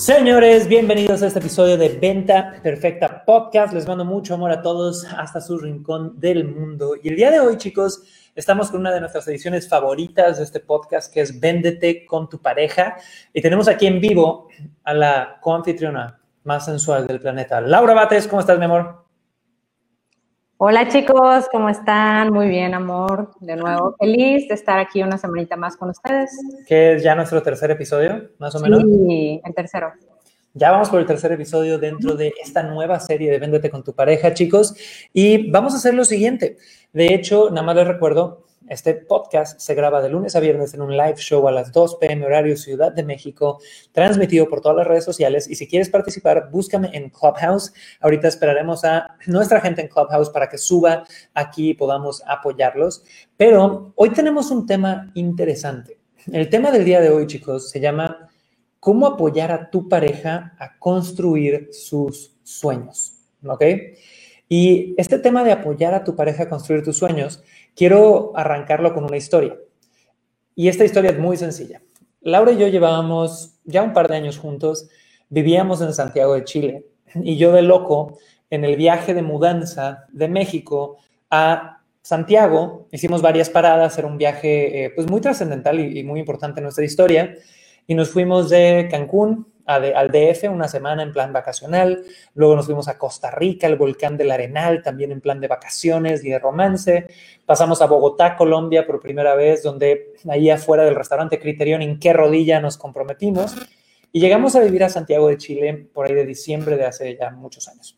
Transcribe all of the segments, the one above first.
Señores, bienvenidos a este episodio de Venta Perfecta Podcast. Les mando mucho amor a todos hasta su rincón del mundo. Y el día de hoy, chicos, estamos con una de nuestras ediciones favoritas de este podcast, que es Véndete con tu pareja. Y tenemos aquí en vivo a la coanfitriona más sensual del planeta, Laura Bates. ¿Cómo estás, mi amor? Hola chicos, ¿cómo están? Muy bien, amor. De nuevo, feliz de estar aquí una semanita más con ustedes. Que es ya nuestro tercer episodio, más o menos. Sí, el tercero. Ya vamos por el tercer episodio dentro de esta nueva serie de Véndete con tu pareja, chicos. Y vamos a hacer lo siguiente. De hecho, nada más les recuerdo, este podcast se graba de lunes a viernes en un live show a las 2 p.m. horario Ciudad de México, transmitido por todas las redes sociales. Y si quieres participar, búscame en Clubhouse. Ahorita esperaremos a nuestra gente en Clubhouse para que suba aquí y podamos apoyarlos. Pero hoy tenemos un tema interesante. El tema del día de hoy, chicos, se llama ¿Cómo apoyar a tu pareja a construir sus sueños? ¿Ok? Y este tema de apoyar a tu pareja a construir tus sueños Quiero arrancarlo con una historia. Y esta historia es muy sencilla. Laura y yo llevábamos ya un par de años juntos, vivíamos en Santiago de Chile y yo de loco en el viaje de mudanza de México a Santiago, hicimos varias paradas, era un viaje eh, pues muy trascendental y, y muy importante en nuestra historia y nos fuimos de Cancún al DF una semana en plan vacacional, luego nos fuimos a Costa Rica, el volcán del Arenal, también en plan de vacaciones y de romance, pasamos a Bogotá, Colombia por primera vez, donde ahí afuera del restaurante Criterion, en qué rodilla nos comprometimos, y llegamos a vivir a Santiago de Chile por ahí de diciembre de hace ya muchos años.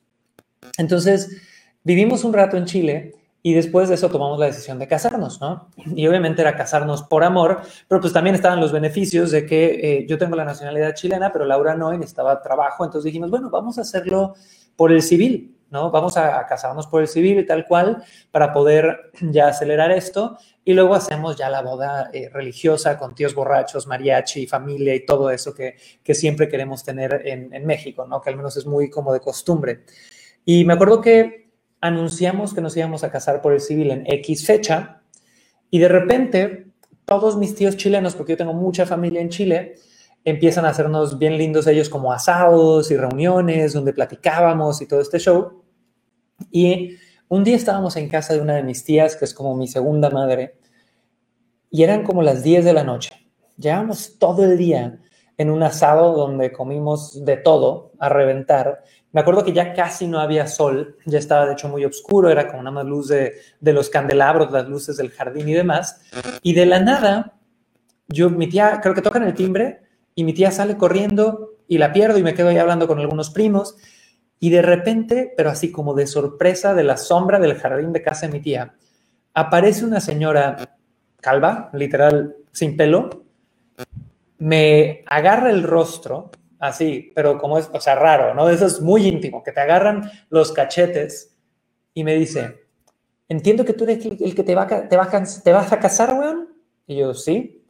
Entonces, vivimos un rato en Chile y después de eso tomamos la decisión de casarnos, ¿no? Y obviamente era casarnos por amor, pero pues también estaban los beneficios de que eh, yo tengo la nacionalidad chilena, pero Laura no y necesitaba trabajo. Entonces dijimos, bueno, vamos a hacerlo por el civil, ¿no? Vamos a, casarnos por el civil y tal cual para poder ya acelerar esto. Y luego hacemos ya la boda eh, religiosa con tíos borrachos, mariachi, familia y todo eso que, que siempre queremos tener en, en México, ¿no? Que al menos es muy como de costumbre. Y me acuerdo que anunciamos que nos íbamos a casar por el civil en X fecha y de repente todos mis tíos chilenos, porque yo tengo mucha familia en Chile, empiezan a hacernos bien lindos ellos como asados y reuniones donde platicábamos y todo este show. Y un día estábamos en casa de una de mis tías, que es como mi segunda madre, y eran como las 10 de la noche. Llevamos todo el día en un asado donde comimos de todo a reventar me acuerdo que ya casi no había sol, ya estaba de hecho muy oscuro, era como una más luz de, los candelabros, las luces del jardín y demás. Y de la nada, yo, mi tía, creo que tocan el timbre y mi tía sale corriendo y la pierdo y me quedo ahí hablando con algunos primos. Y de repente, pero así como de sorpresa, de la sombra del jardín de casa de mi tía, aparece una señora calva, literal, sin pelo, me agarra el rostro así, pero como es, o sea, raro, ¿no? Eso es muy íntimo, que te agarran los cachetes y me dice, entiendo que tú eres el, que te, va, te, te vas a casar, weón. Y yo, sí.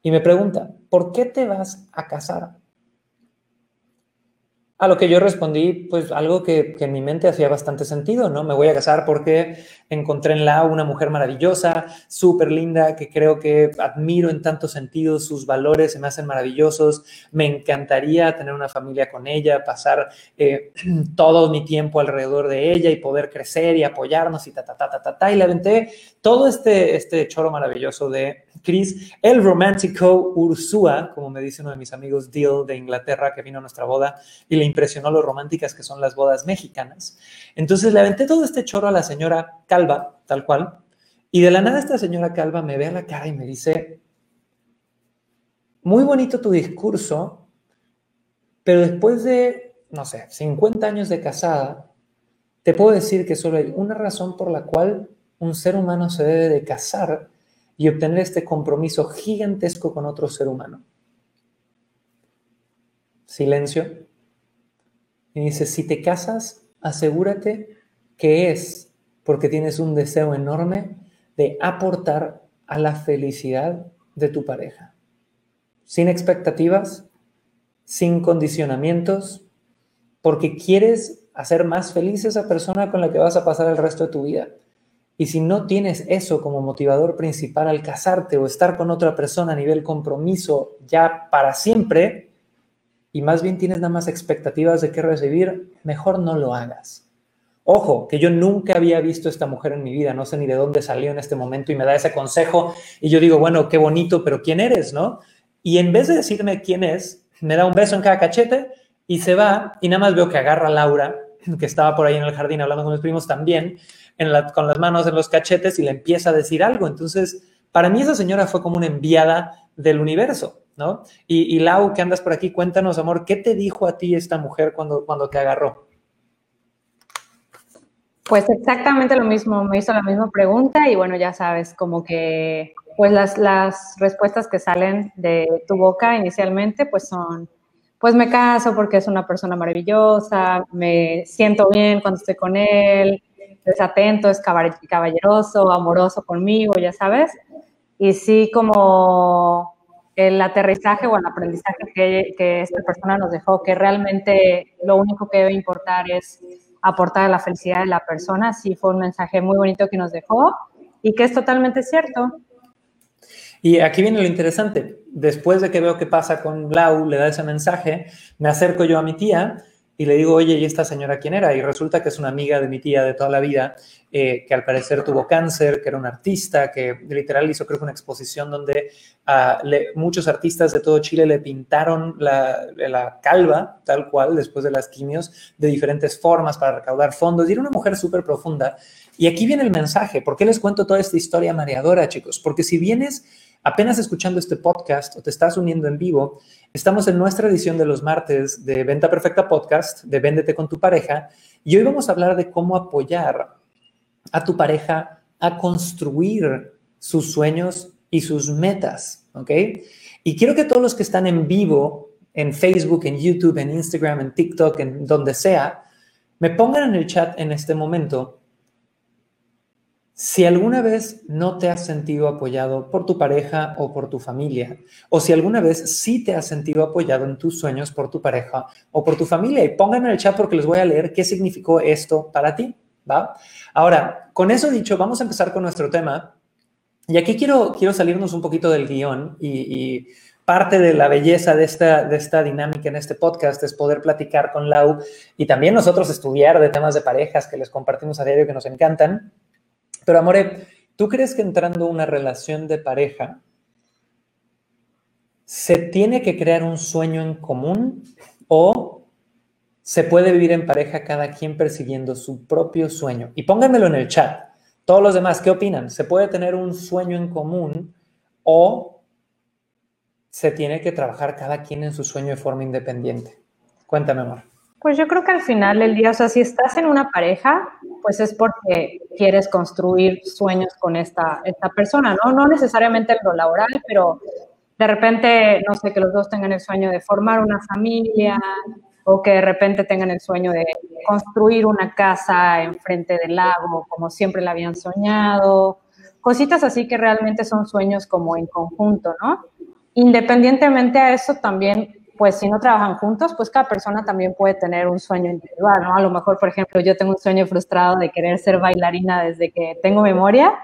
Y me pregunta, ¿por qué te vas a casar? A lo que yo respondí, pues algo que, que, en mi mente hacía bastante sentido, ¿no? Me voy a casar porque encontré en la una mujer maravillosa, súper linda, que creo que admiro en tantos sentidos, sus valores se me hacen maravillosos, me encantaría tener una familia con ella, pasar eh, todo mi tiempo alrededor de ella y poder crecer y apoyarnos y ta, ta, ta, ta, ta, ta. Y le aventé todo este, este choro maravilloso de Chris, el romántico Ursúa, como me dice uno de mis amigos Deal de Inglaterra, que vino a nuestra boda y le impresionó lo románticas que son las bodas mexicanas. Entonces le aventé todo este choro a la señora Calva, tal cual, y de la nada esta señora Calva me ve a la cara y me dice, muy bonito tu discurso, pero después de, no sé, 50 años de casada, te puedo decir que solo hay una razón por la cual un ser humano se debe de casar y obtener este compromiso gigantesco con otro ser humano. Silencio. Y dice, si te casas, asegúrate que es porque tienes un deseo enorme de aportar a la felicidad de tu pareja. Sin expectativas, sin condicionamientos, porque quieres hacer más feliz a esa persona con la que vas a pasar el resto de tu vida. Y si no tienes eso como motivador principal al casarte o estar con otra persona a nivel compromiso ya para siempre, y más bien tienes nada más expectativas de qué recibir, mejor no lo hagas. Ojo, que yo nunca había visto a esta mujer en mi vida, no sé ni de dónde salió en este momento y me da ese consejo y yo digo, bueno, qué bonito, pero ¿quién eres, no? Y en vez de decirme quién es, me da un beso en cada cachete y se va y nada más veo que agarra a Laura, que estaba por ahí en el jardín hablando con mis primos también, con las manos en los cachetes y le empieza a decir algo. Entonces, para mí esa señora fue como una enviada del universo, ¿no? Y, Lau, que andas por aquí, cuéntanos, amor, ¿qué te dijo a ti esta mujer cuando, cuando te agarró? Pues exactamente lo mismo, me hizo la misma pregunta y bueno, ya sabes, como que pues las, las respuestas que salen de tu boca inicialmente pues son, pues me caso porque es una persona maravillosa, me siento bien cuando estoy con él, es atento, es caballeroso, amoroso conmigo, ya sabes. Y sí, como el aterrizaje o el aprendizaje que, que, esta persona nos dejó, que realmente lo único que debe importar es aportar la felicidad de la persona, sí fue un mensaje muy bonito que nos dejó y que es totalmente cierto. Y aquí viene lo interesante. Después de que veo qué pasa con Lau, le da ese mensaje, me acerco yo a mi tía y le digo, oye, ¿y esta señora quién era? Y resulta que es una amiga de mi tía de toda la vida, eh, que al parecer tuvo cáncer, que era un artista, que literal hizo creo que una exposición donde a muchos artistas de todo Chile le pintaron la, la, calva, tal cual, después de las quimios, de diferentes formas para recaudar fondos. Y era una mujer súper profunda. Y aquí viene el mensaje. ¿Por qué les cuento toda esta historia mareadora, chicos? Porque si vienes apenas escuchando este podcast o te estás uniendo en vivo, estamos en nuestra edición de los martes de Venta Perfecta Podcast, de Véndete con tu pareja, y hoy vamos a hablar de cómo apoyar a tu pareja a construir sus sueños y sus metas, ¿ok? Y quiero que todos los que están en vivo, en Facebook, en YouTube, en Instagram, en TikTok, en donde sea, me pongan en el chat en este momento si alguna vez no te has sentido apoyado por tu pareja o por tu familia, o si alguna vez sí te has sentido apoyado en tus sueños por tu pareja o por tu familia, y pongan en el chat porque les voy a leer qué significó esto para ti, ¿va? Ahora, con eso dicho, vamos a empezar con nuestro tema. Y aquí quiero, quiero salirnos un poquito del guion y, parte de la belleza de esta, de esta dinámica en este podcast es poder platicar con Lau y también nosotros estudiar de temas de parejas que les compartimos a diario que nos encantan. Pero, Amore, ¿tú crees que entrando una relación de pareja se tiene que crear un sueño en común o se puede vivir en pareja cada quien persiguiendo su propio sueño? Y pónganmelo en el chat. Todos los demás, ¿qué opinan? ¿Se puede tener un sueño en común o se tiene que trabajar cada quien en su sueño de forma independiente? Cuéntame, amor. Pues yo creo que al final del día, o sea, si estás en una pareja, pues es porque quieres construir sueños con esta, esta persona, ¿no? No necesariamente en lo laboral, pero de repente, no sé, que los dos tengan el sueño de formar una familia o que de repente tengan el sueño de construir una casa enfrente del lago, como siempre la habían soñado. Cositas así que realmente son sueños como en conjunto, ¿no? Independientemente a eso, también pues si no trabajan juntos, pues cada persona también puede tener un sueño individual, ¿no? A lo mejor, por ejemplo, yo tengo un sueño frustrado de querer ser bailarina desde que tengo memoria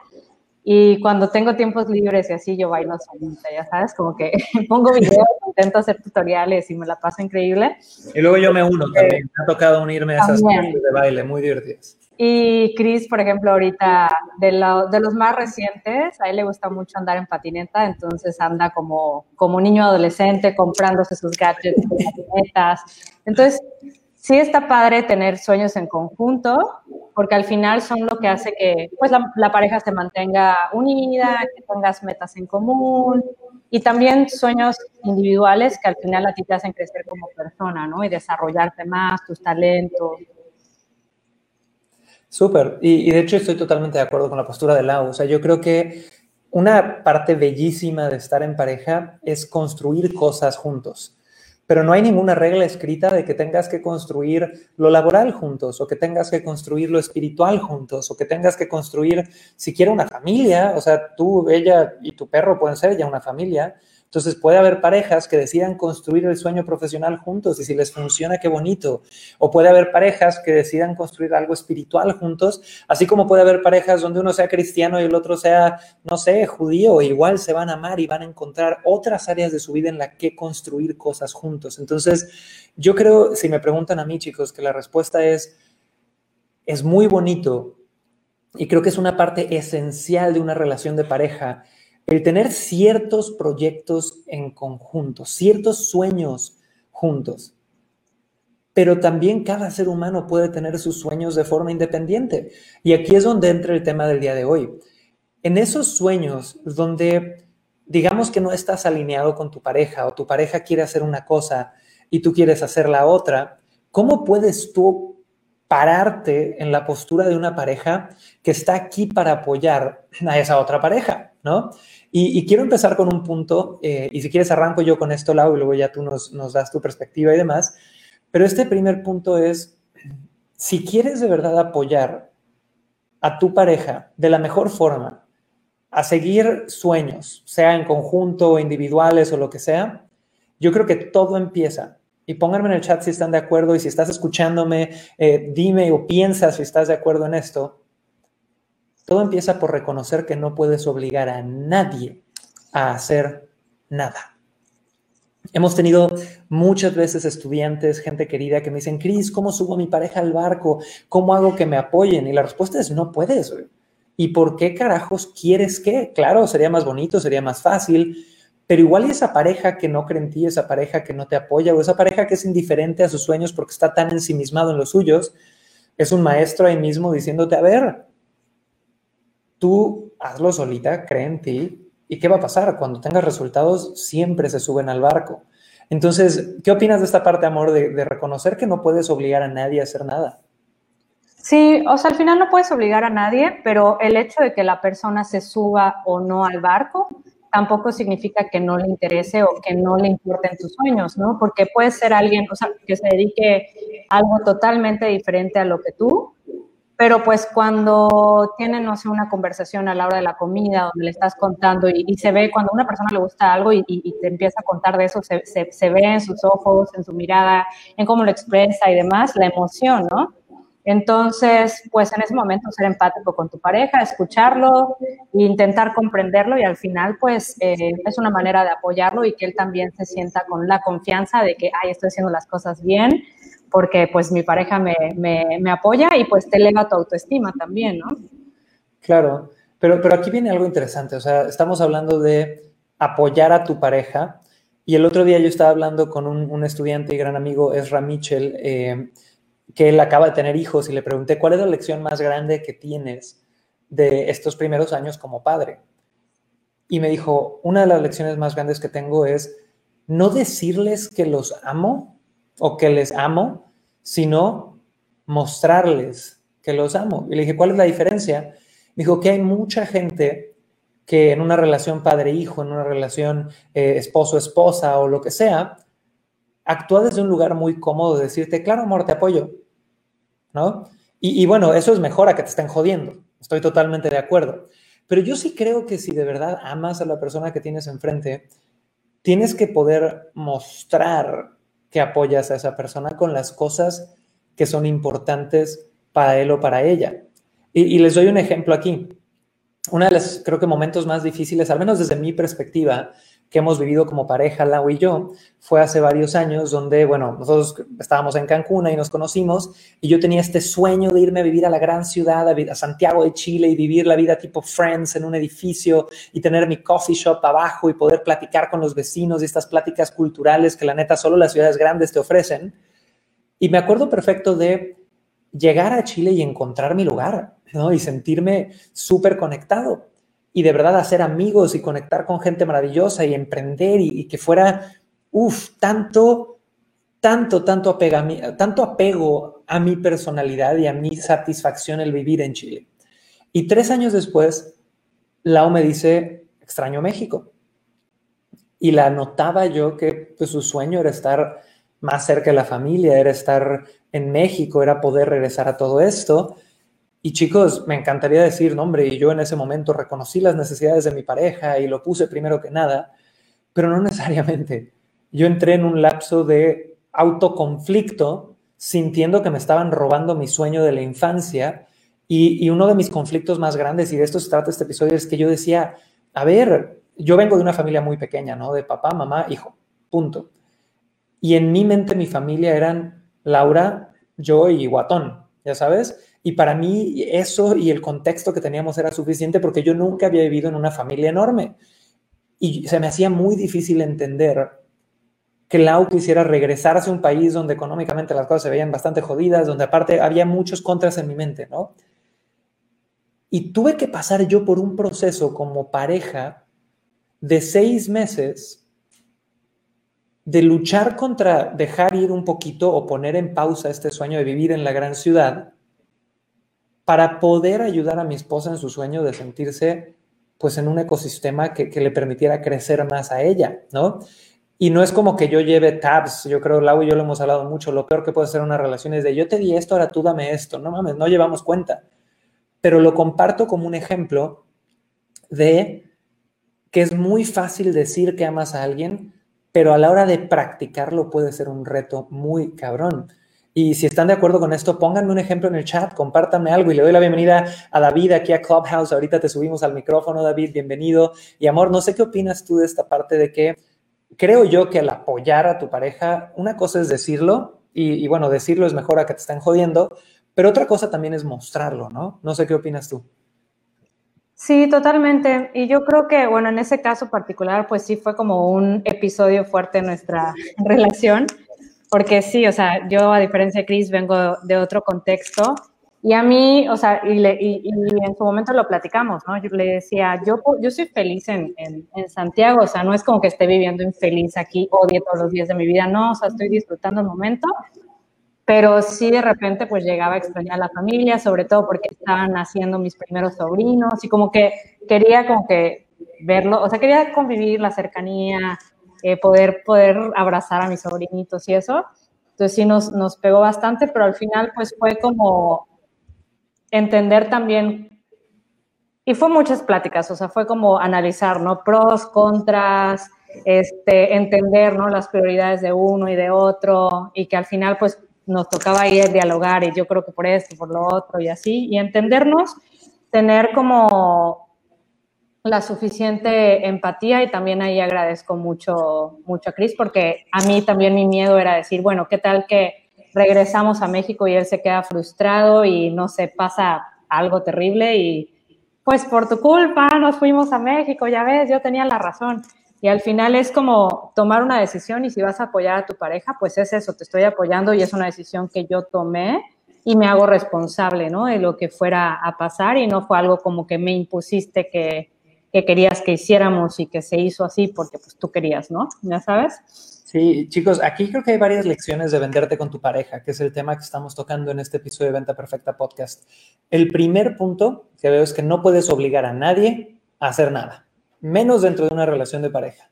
y cuando tengo tiempos libres y así yo bailo solita, ya sabes, como que pongo videos, intento hacer tutoriales y me la paso increíble. Y luego yo me uno también, me ha tocado unirme a esas clases de baile muy divertidas. Y Chris, por ejemplo, ahorita de, de, los más recientes, a él le gusta mucho andar en patineta, entonces anda como, como niño adolescente comprándose sus gadgets, sus patinetas. Entonces, sí está padre tener sueños en conjunto, porque al final son lo que hace que pues, la, la pareja se mantenga unida, que tengas metas en común y también sueños individuales que al final a ti te hacen crecer como persona, ¿no? Y desarrollarte más, tus talentos. Súper. Y, de hecho estoy totalmente de acuerdo con la postura de Lau. O sea, yo creo que una parte bellísima de estar en pareja es construir cosas juntos. pero no hay ninguna regla escrita de que tengas que construir lo laboral juntos o que tengas que construir lo espiritual juntos o que tengas que construir siquiera una familia, o sea, tú, ella y tu perro pueden ser ya una familia, entonces puede haber parejas que decidan construir el sueño profesional juntos y si les funciona, qué bonito. O puede haber parejas que decidan construir algo espiritual juntos, así como puede haber parejas donde uno sea cristiano y el otro sea, no sé, judío, igual se van a amar y van a encontrar otras áreas de su vida en la que construir cosas juntos. Entonces, yo creo, si me preguntan a mí, chicos, que la respuesta es, es muy bonito y creo que es una parte esencial de una relación de pareja el tener ciertos proyectos en conjunto, ciertos sueños juntos. Pero también cada ser humano puede tener sus sueños de forma independiente. Y aquí es donde entra el tema del día de hoy. En esos sueños donde digamos que no estás alineado con tu pareja o tu pareja quiere hacer una cosa y tú quieres hacer la otra, ¿cómo puedes tú pararte en la postura de una pareja que está aquí para apoyar a esa otra pareja? ¿no? Y, quiero empezar con un punto, eh, y si quieres arranco yo con esto, Lau, y luego ya tú nos, nos das tu perspectiva y demás, pero este primer punto es, si quieres de verdad apoyar a tu pareja de la mejor forma, a seguir sueños, sea en conjunto o individuales o lo que sea, yo creo que todo empieza. Y pónganme en el chat si están de acuerdo y si estás escuchándome, eh, dime o piensas si estás de acuerdo en esto. Todo empieza por reconocer que no puedes obligar a nadie a hacer nada. Hemos tenido muchas veces estudiantes, gente querida, que me dicen, Cris, ¿cómo subo a mi pareja al barco? ¿Cómo hago que me apoyen? Y la respuesta es, no puedes. ¿Y por qué carajos quieres que? Claro, sería más bonito, sería más fácil, pero igual esa pareja que no cree en ti, esa pareja que no te apoya o esa pareja que es indiferente a sus sueños porque está tan ensimismado en los suyos, es un maestro ahí mismo diciéndote, a ver, tú hazlo solita, cree en ti. ¿Y qué va a pasar? Cuando tengas resultados, siempre se suben al barco. Entonces, ¿qué opinas de esta parte, amor, de, reconocer que no puedes obligar a nadie a hacer nada? Sí, o sea, al final no puedes obligar a nadie, pero el hecho de que la persona se suba o no al barco tampoco significa que no le interese o que no le importen tus sueños, ¿no? Porque puede ser alguien, o sea, que se dedique a algo totalmente diferente a lo que tú, pero pues cuando tienen, no sé, una conversación a la hora de la comida, donde le estás contando y, se ve, cuando a una persona le gusta algo y, te empieza a contar de eso, se, se, ve en sus ojos, en su mirada, en cómo lo expresa y demás, la emoción, ¿no? Entonces, pues en ese momento ser empático con tu pareja, escucharlo intentar comprenderlo y al final, pues eh, es una manera de apoyarlo y que él también se sienta con la confianza de que, ay, estoy haciendo las cosas bien, porque pues mi pareja me, me, apoya y pues te eleva tu autoestima también, ¿no? Claro, pero, pero aquí viene algo interesante, o sea, estamos hablando de apoyar a tu pareja y el otro día yo estaba hablando con un, estudiante y gran amigo, Ezra Mitchell, eh, que él acaba de tener hijos y le pregunté, ¿cuál es la lección más grande que tienes de estos primeros años como padre? Y me dijo, una de las lecciones más grandes que tengo es no decirles que los amo, o que les amo, sino mostrarles que los amo. Y le dije, ¿cuál es la diferencia? Dijo que hay mucha gente que en una relación padre-hijo, en una relación eh, esposo-esposa o lo que sea, actúa desde un lugar muy cómodo de decirte, claro, amor, te apoyo, ¿no? Y, y, bueno, eso es mejor a que te estén jodiendo, estoy totalmente de acuerdo. Pero yo sí creo que si de verdad amas a la persona que tienes enfrente, tienes que poder mostrar que apoyas a esa persona con las cosas que son importantes para él o para ella. Y, les doy un ejemplo aquí. Uno de los, creo que, momentos más difíciles, al menos desde mi perspectiva, que hemos vivido como pareja, Lau y yo, fue hace varios años donde, bueno, nosotros estábamos en Cancún y nos conocimos y yo tenía este sueño de irme a vivir a la gran ciudad, a, Santiago de Chile y vivir la vida tipo Friends en un edificio y tener mi coffee shop abajo y poder platicar con los vecinos y estas pláticas culturales que la neta solo las ciudades grandes te ofrecen. Y me acuerdo perfecto de llegar a Chile y encontrar mi lugar, ¿no? Y sentirme súper conectado y de verdad hacer amigos y conectar con gente maravillosa y emprender y, que fuera, uff, tanto, tanto, tanto, tanto apego a mi personalidad y a mi satisfacción el vivir en Chile. Y tres años después, Lau me dice, extraño México. y la notaba yo que pues, su sueño era estar más cerca de la familia, era estar en México, era poder regresar a todo esto. Y chicos, me encantaría decir, no, hombre, y yo en ese momento reconocí las necesidades de mi pareja y lo puse primero que nada, pero no necesariamente. Yo entré en un lapso de autoconflicto, sintiendo que me estaban robando mi sueño de la infancia. Y, y uno de mis conflictos más grandes, y de esto se trata este episodio, es que yo decía, a ver, yo vengo de una familia muy pequeña, ¿no? De papá, mamá, hijo, punto. Y en mi mente mi familia eran Laura, yo y Guatón, ya sabes. Y para mí eso y el contexto que teníamos era suficiente porque yo nunca había vivido en una familia enorme. Y se me hacía muy difícil entender que Lau quisiera regresar a un país donde económicamente las cosas se veían bastante jodidas, donde aparte había muchos contras en mi mente, ¿no? Y tuve que pasar yo por un proceso como pareja de seis meses de luchar contra dejar ir un poquito o poner en pausa este sueño de vivir en la gran ciudad para poder ayudar a mi esposa en su sueño de sentirse pues en un ecosistema que, le permitiera crecer más a ella, ¿no? Y no es como que yo lleve tabs, yo creo, Lau y yo lo hemos hablado mucho, lo peor que puede ser una relación es de yo te di esto, ahora tú dame esto, no mames, no llevamos cuenta. Pero lo comparto como un ejemplo de que es muy fácil decir que amas a alguien, pero a la hora de practicarlo puede ser un reto muy cabrón. Y si están de acuerdo con esto, pónganme un ejemplo en el chat, compártanme algo y le doy la bienvenida a David aquí a Clubhouse. Ahorita te subimos al micrófono, David, bienvenido. Y amor, no sé qué opinas tú de esta parte de que creo yo que al apoyar a tu pareja, una cosa es decirlo, y, y bueno, decirlo es mejor a que te estén jodiendo, pero otra cosa también es mostrarlo, ¿no? No sé qué opinas tú. Sí, totalmente. Y yo creo que, bueno, en ese caso particular, pues sí fue como un episodio fuerte en nuestra relación, porque sí, o sea, yo a diferencia de Chris vengo de otro contexto y a mí, o sea, y, y, en su momento lo platicamos, ¿no? Yo le decía, yo, yo soy feliz en, en, en, Santiago, o sea, no es como que esté viviendo infeliz aquí, odie todos los días de mi vida, no, o sea, estoy disfrutando el momento pero sí de repente pues llegaba a extrañar a la familia, sobre todo porque estaban naciendo mis primeros sobrinos y como que quería como que verlo, o sea, quería convivir la cercanía, eh, poder, poder abrazar a mis sobrinitos y eso. Entonces sí nos, nos pegó bastante, pero al final pues fue como entender también, y fue muchas pláticas, o sea, fue como analizar, ¿no? Pros, contras, este, entender, ¿no? Las prioridades de uno y de otro, y que al final pues nos tocaba ir a dialogar y yo creo que por esto, por lo otro y así, y entendernos, tener como la suficiente empatía y también ahí agradezco mucho, mucho a Cris porque a mí también mi miedo era decir, bueno, ¿qué tal que regresamos a México y él se queda frustrado y no se pasa algo terrible y pues por tu culpa nos fuimos a México, ya ves, yo tenía la razón. Y al final es como tomar una decisión y si vas a apoyar a tu pareja, pues es eso, te estoy apoyando y es una decisión que yo tomé y me hago responsable, ¿no? De lo que fuera a pasar y no fue algo como que me impusiste que, que querías que hiciéramos y que se hizo así porque pues tú querías, ¿no? ¿Ya sabes? Sí, chicos, aquí creo que hay varias lecciones de venderte con tu pareja, que es el tema que estamos tocando en este episodio de Venta Perfecta Podcast. El primer punto que veo es que no puedes obligar a nadie a hacer nada menos dentro de una relación de pareja.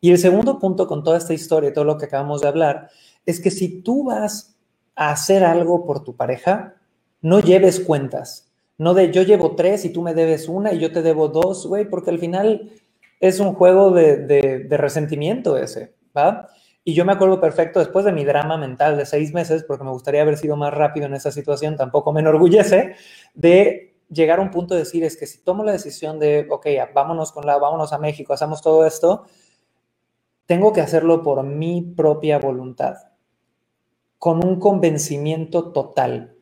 Y el segundo punto con toda esta historia todo lo que acabamos de hablar es que si tú vas a hacer algo por tu pareja, no lleves cuentas. No de yo llevo tres y tú me debes una y yo te debo dos, güey, porque al final es un juego de, de, resentimiento ese, ¿va? Y yo me acuerdo perfecto, después de mi drama mental de seis meses, porque me gustaría haber sido más rápido en esa situación, tampoco me enorgullece, de llegar a un punto de decir es que si tomo la decisión de, ok, vámonos con la, vámonos a México, hacemos todo esto, tengo que hacerlo por mi propia voluntad, con un convencimiento total.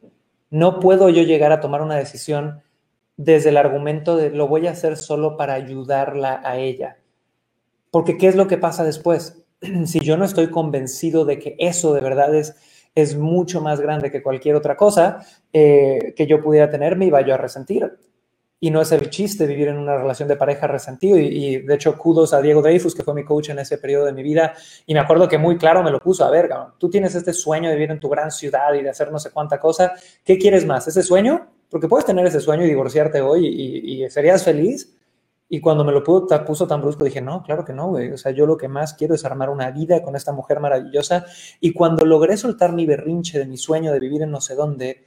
No puedo yo llegar a tomar una decisión desde el argumento de lo voy a hacer solo para ayudarla a ella. Porque ¿qué es lo que pasa después? Si yo no estoy convencido de que eso de verdad es es mucho más grande que cualquier otra cosa eh, que yo pudiera tener, me iba yo a resentir. Y no es el chiste vivir en una relación de pareja resentido. Y, de hecho, kudos a Diego Dreyfus, que fue mi coach en ese periodo de mi vida. Y me acuerdo que muy claro me lo puso. A ver, tú tienes este sueño de vivir en tu gran ciudad y de hacer no sé cuánta cosa. ¿Qué quieres más? ¿Ese sueño? Porque puedes tener ese sueño y divorciarte hoy y, y serías feliz. Y cuando me lo puso tan brusco, dije, no, claro que no, güey. O sea, yo lo que más quiero es armar una vida con esta mujer maravillosa. Y cuando logré soltar mi berrinche de mi sueño de vivir en no sé dónde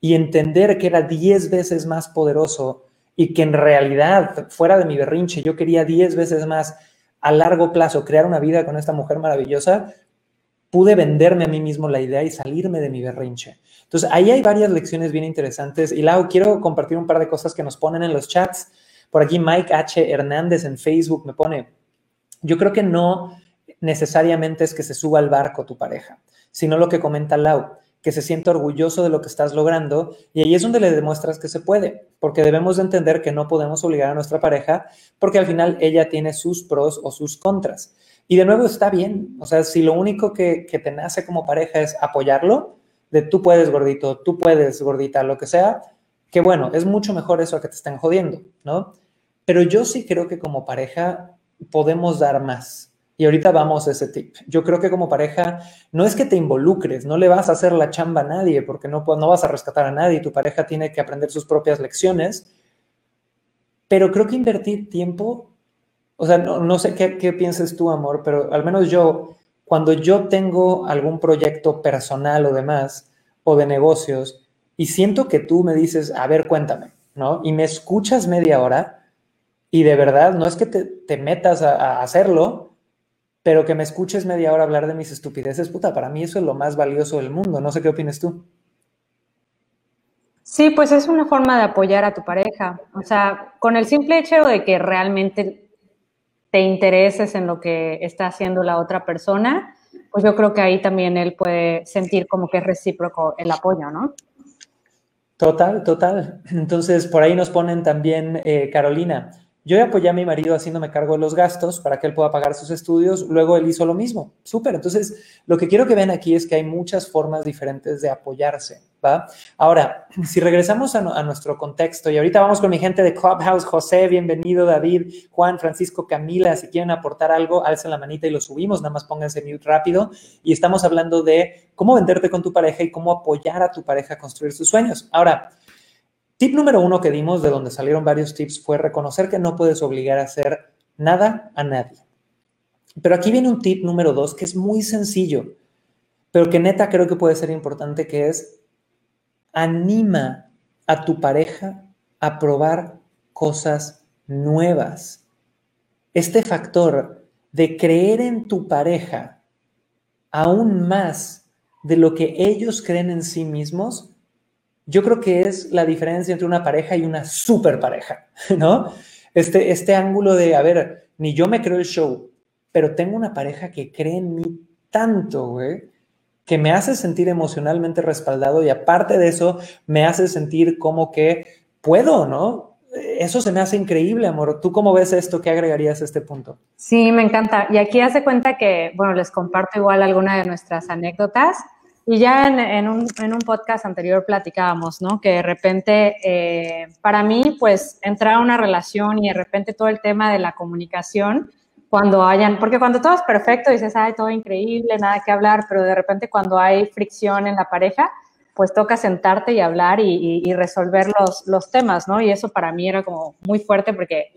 y entender que era diez veces más poderoso y que en realidad, fuera de mi berrinche, yo quería diez veces más a largo plazo crear una vida con esta mujer maravillosa, pude venderme a mí mismo la idea y salirme de mi berrinche. Entonces, ahí hay varias lecciones bien interesantes. Y Lau, quiero compartir un par de cosas que nos ponen en los chats. Por aquí Mike H. Hernández en Facebook me pone, yo creo que no necesariamente es que se suba al barco tu pareja, sino lo que comenta Lau, que se siente orgulloso de lo que estás logrando y ahí es donde le demuestras que se puede, porque debemos de entender que no podemos obligar a nuestra pareja porque al final ella tiene sus pros o sus contras. Y de nuevo está bien, o sea, si lo único que, que te nace como pareja es apoyarlo, de tú puedes gordito, tú puedes gordita, lo que sea, que bueno, es mucho mejor eso a que te estén jodiendo, ¿no? Pero yo sí creo que como pareja podemos dar más. Y ahorita vamos a ese tip. Yo creo que como pareja no es que te involucres, no le vas a hacer la chamba a nadie porque no, no vas a rescatar a nadie. Tu pareja tiene que aprender sus propias lecciones. Pero creo que invertir tiempo, o sea, no, no sé qué, qué pienses tú, amor, pero al menos yo, cuando yo tengo algún proyecto personal o demás, o de negocios, y siento que tú me dices, a ver, cuéntame, ¿no? Y me escuchas media hora y de verdad no es que te, metas a, hacerlo, pero que me escuches media hora hablar de mis estupideces, puta, para mí eso es lo más valioso del mundo. No sé qué opinas tú. Sí, pues es una forma de apoyar a tu pareja. O sea, con el simple hecho de que realmente te intereses en lo que está haciendo la otra persona, pues yo creo que ahí también él puede sentir como que es recíproco el apoyo, ¿no? Total, total. Entonces, por ahí nos ponen también, eh, Carolina, yo apoyé a mi marido haciéndome cargo de los gastos para que él pueda pagar sus estudios, luego él hizo lo mismo. Súper. Entonces, lo que quiero que vean aquí es que hay muchas formas diferentes de apoyarse, ¿va? Ahora, si regresamos a, a nuestro contexto, y ahorita vamos con mi gente de Clubhouse, José, bienvenido, David, Juan, Francisco, Camila, si quieren aportar algo, alcen la manita y lo subimos, nada más pónganse mute rápido. Y estamos hablando de cómo venderte con tu pareja y cómo apoyar a tu pareja a construir sus sueños. Ahora, Tip número uno que dimos, de donde salieron varios tips, fue reconocer que no puedes obligar a hacer nada a nadie. Pero aquí viene un tip número dos que es muy sencillo, pero que neta creo que puede ser importante, que es anima a tu pareja a probar cosas nuevas. Este factor de creer en tu pareja aún más de lo que ellos creen en sí mismos yo creo que es la diferencia entre una pareja y una super pareja, ¿no? Este, este ángulo de, a ver, ni yo me creo el show, pero tengo una pareja que cree en mí tanto, güey, que me hace sentir emocionalmente respaldado y aparte de eso, me hace sentir como que puedo, ¿no? Eso se me hace increíble, amor. ¿Tú cómo ves esto? ¿Qué agregarías a este punto? Sí, me encanta. Y aquí hace cuenta que, bueno, les comparto igual alguna de nuestras anécdotas. Y ya en, un, podcast anterior platicábamos, ¿no? Que de repente, eh, para mí, pues entrar a una relación y de repente todo el tema de la comunicación, cuando hayan, porque cuando todo es perfecto, dices, ay, todo increíble, nada que hablar, pero de repente cuando hay fricción en la pareja, pues toca sentarte y hablar y, y resolver los, los temas, ¿no? Y eso para mí era como muy fuerte porque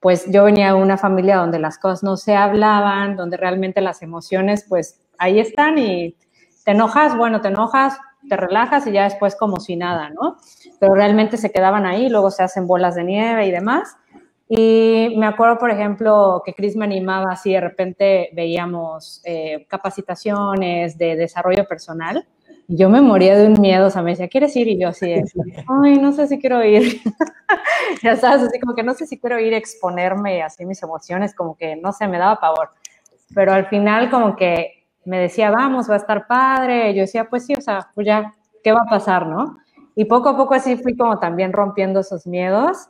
pues yo venía de una familia donde las cosas no se hablaban, donde realmente las emociones pues ahí están y te enojas, bueno, te enojas, te relajas y ya después como si nada, ¿no? Pero realmente se quedaban ahí, luego se hacen bolas de nieve y demás. Y me acuerdo, por ejemplo, que Chris me animaba así, de repente veíamos eh, capacitaciones de desarrollo personal. Y yo me moría de un miedo, o sea, me decía, ¿quieres ir? Y yo así, ay, no sé si quiero ir. ya sabes, así como que no sé si quiero ir a exponerme así mis emociones, como que no sé, me daba pavor. Pero al final como que me decía, vamos, va a estar padre. Yo decía, pues sí, o sea, pues ya, ¿qué va a pasar, no? Y poco a poco así fui como también rompiendo esos miedos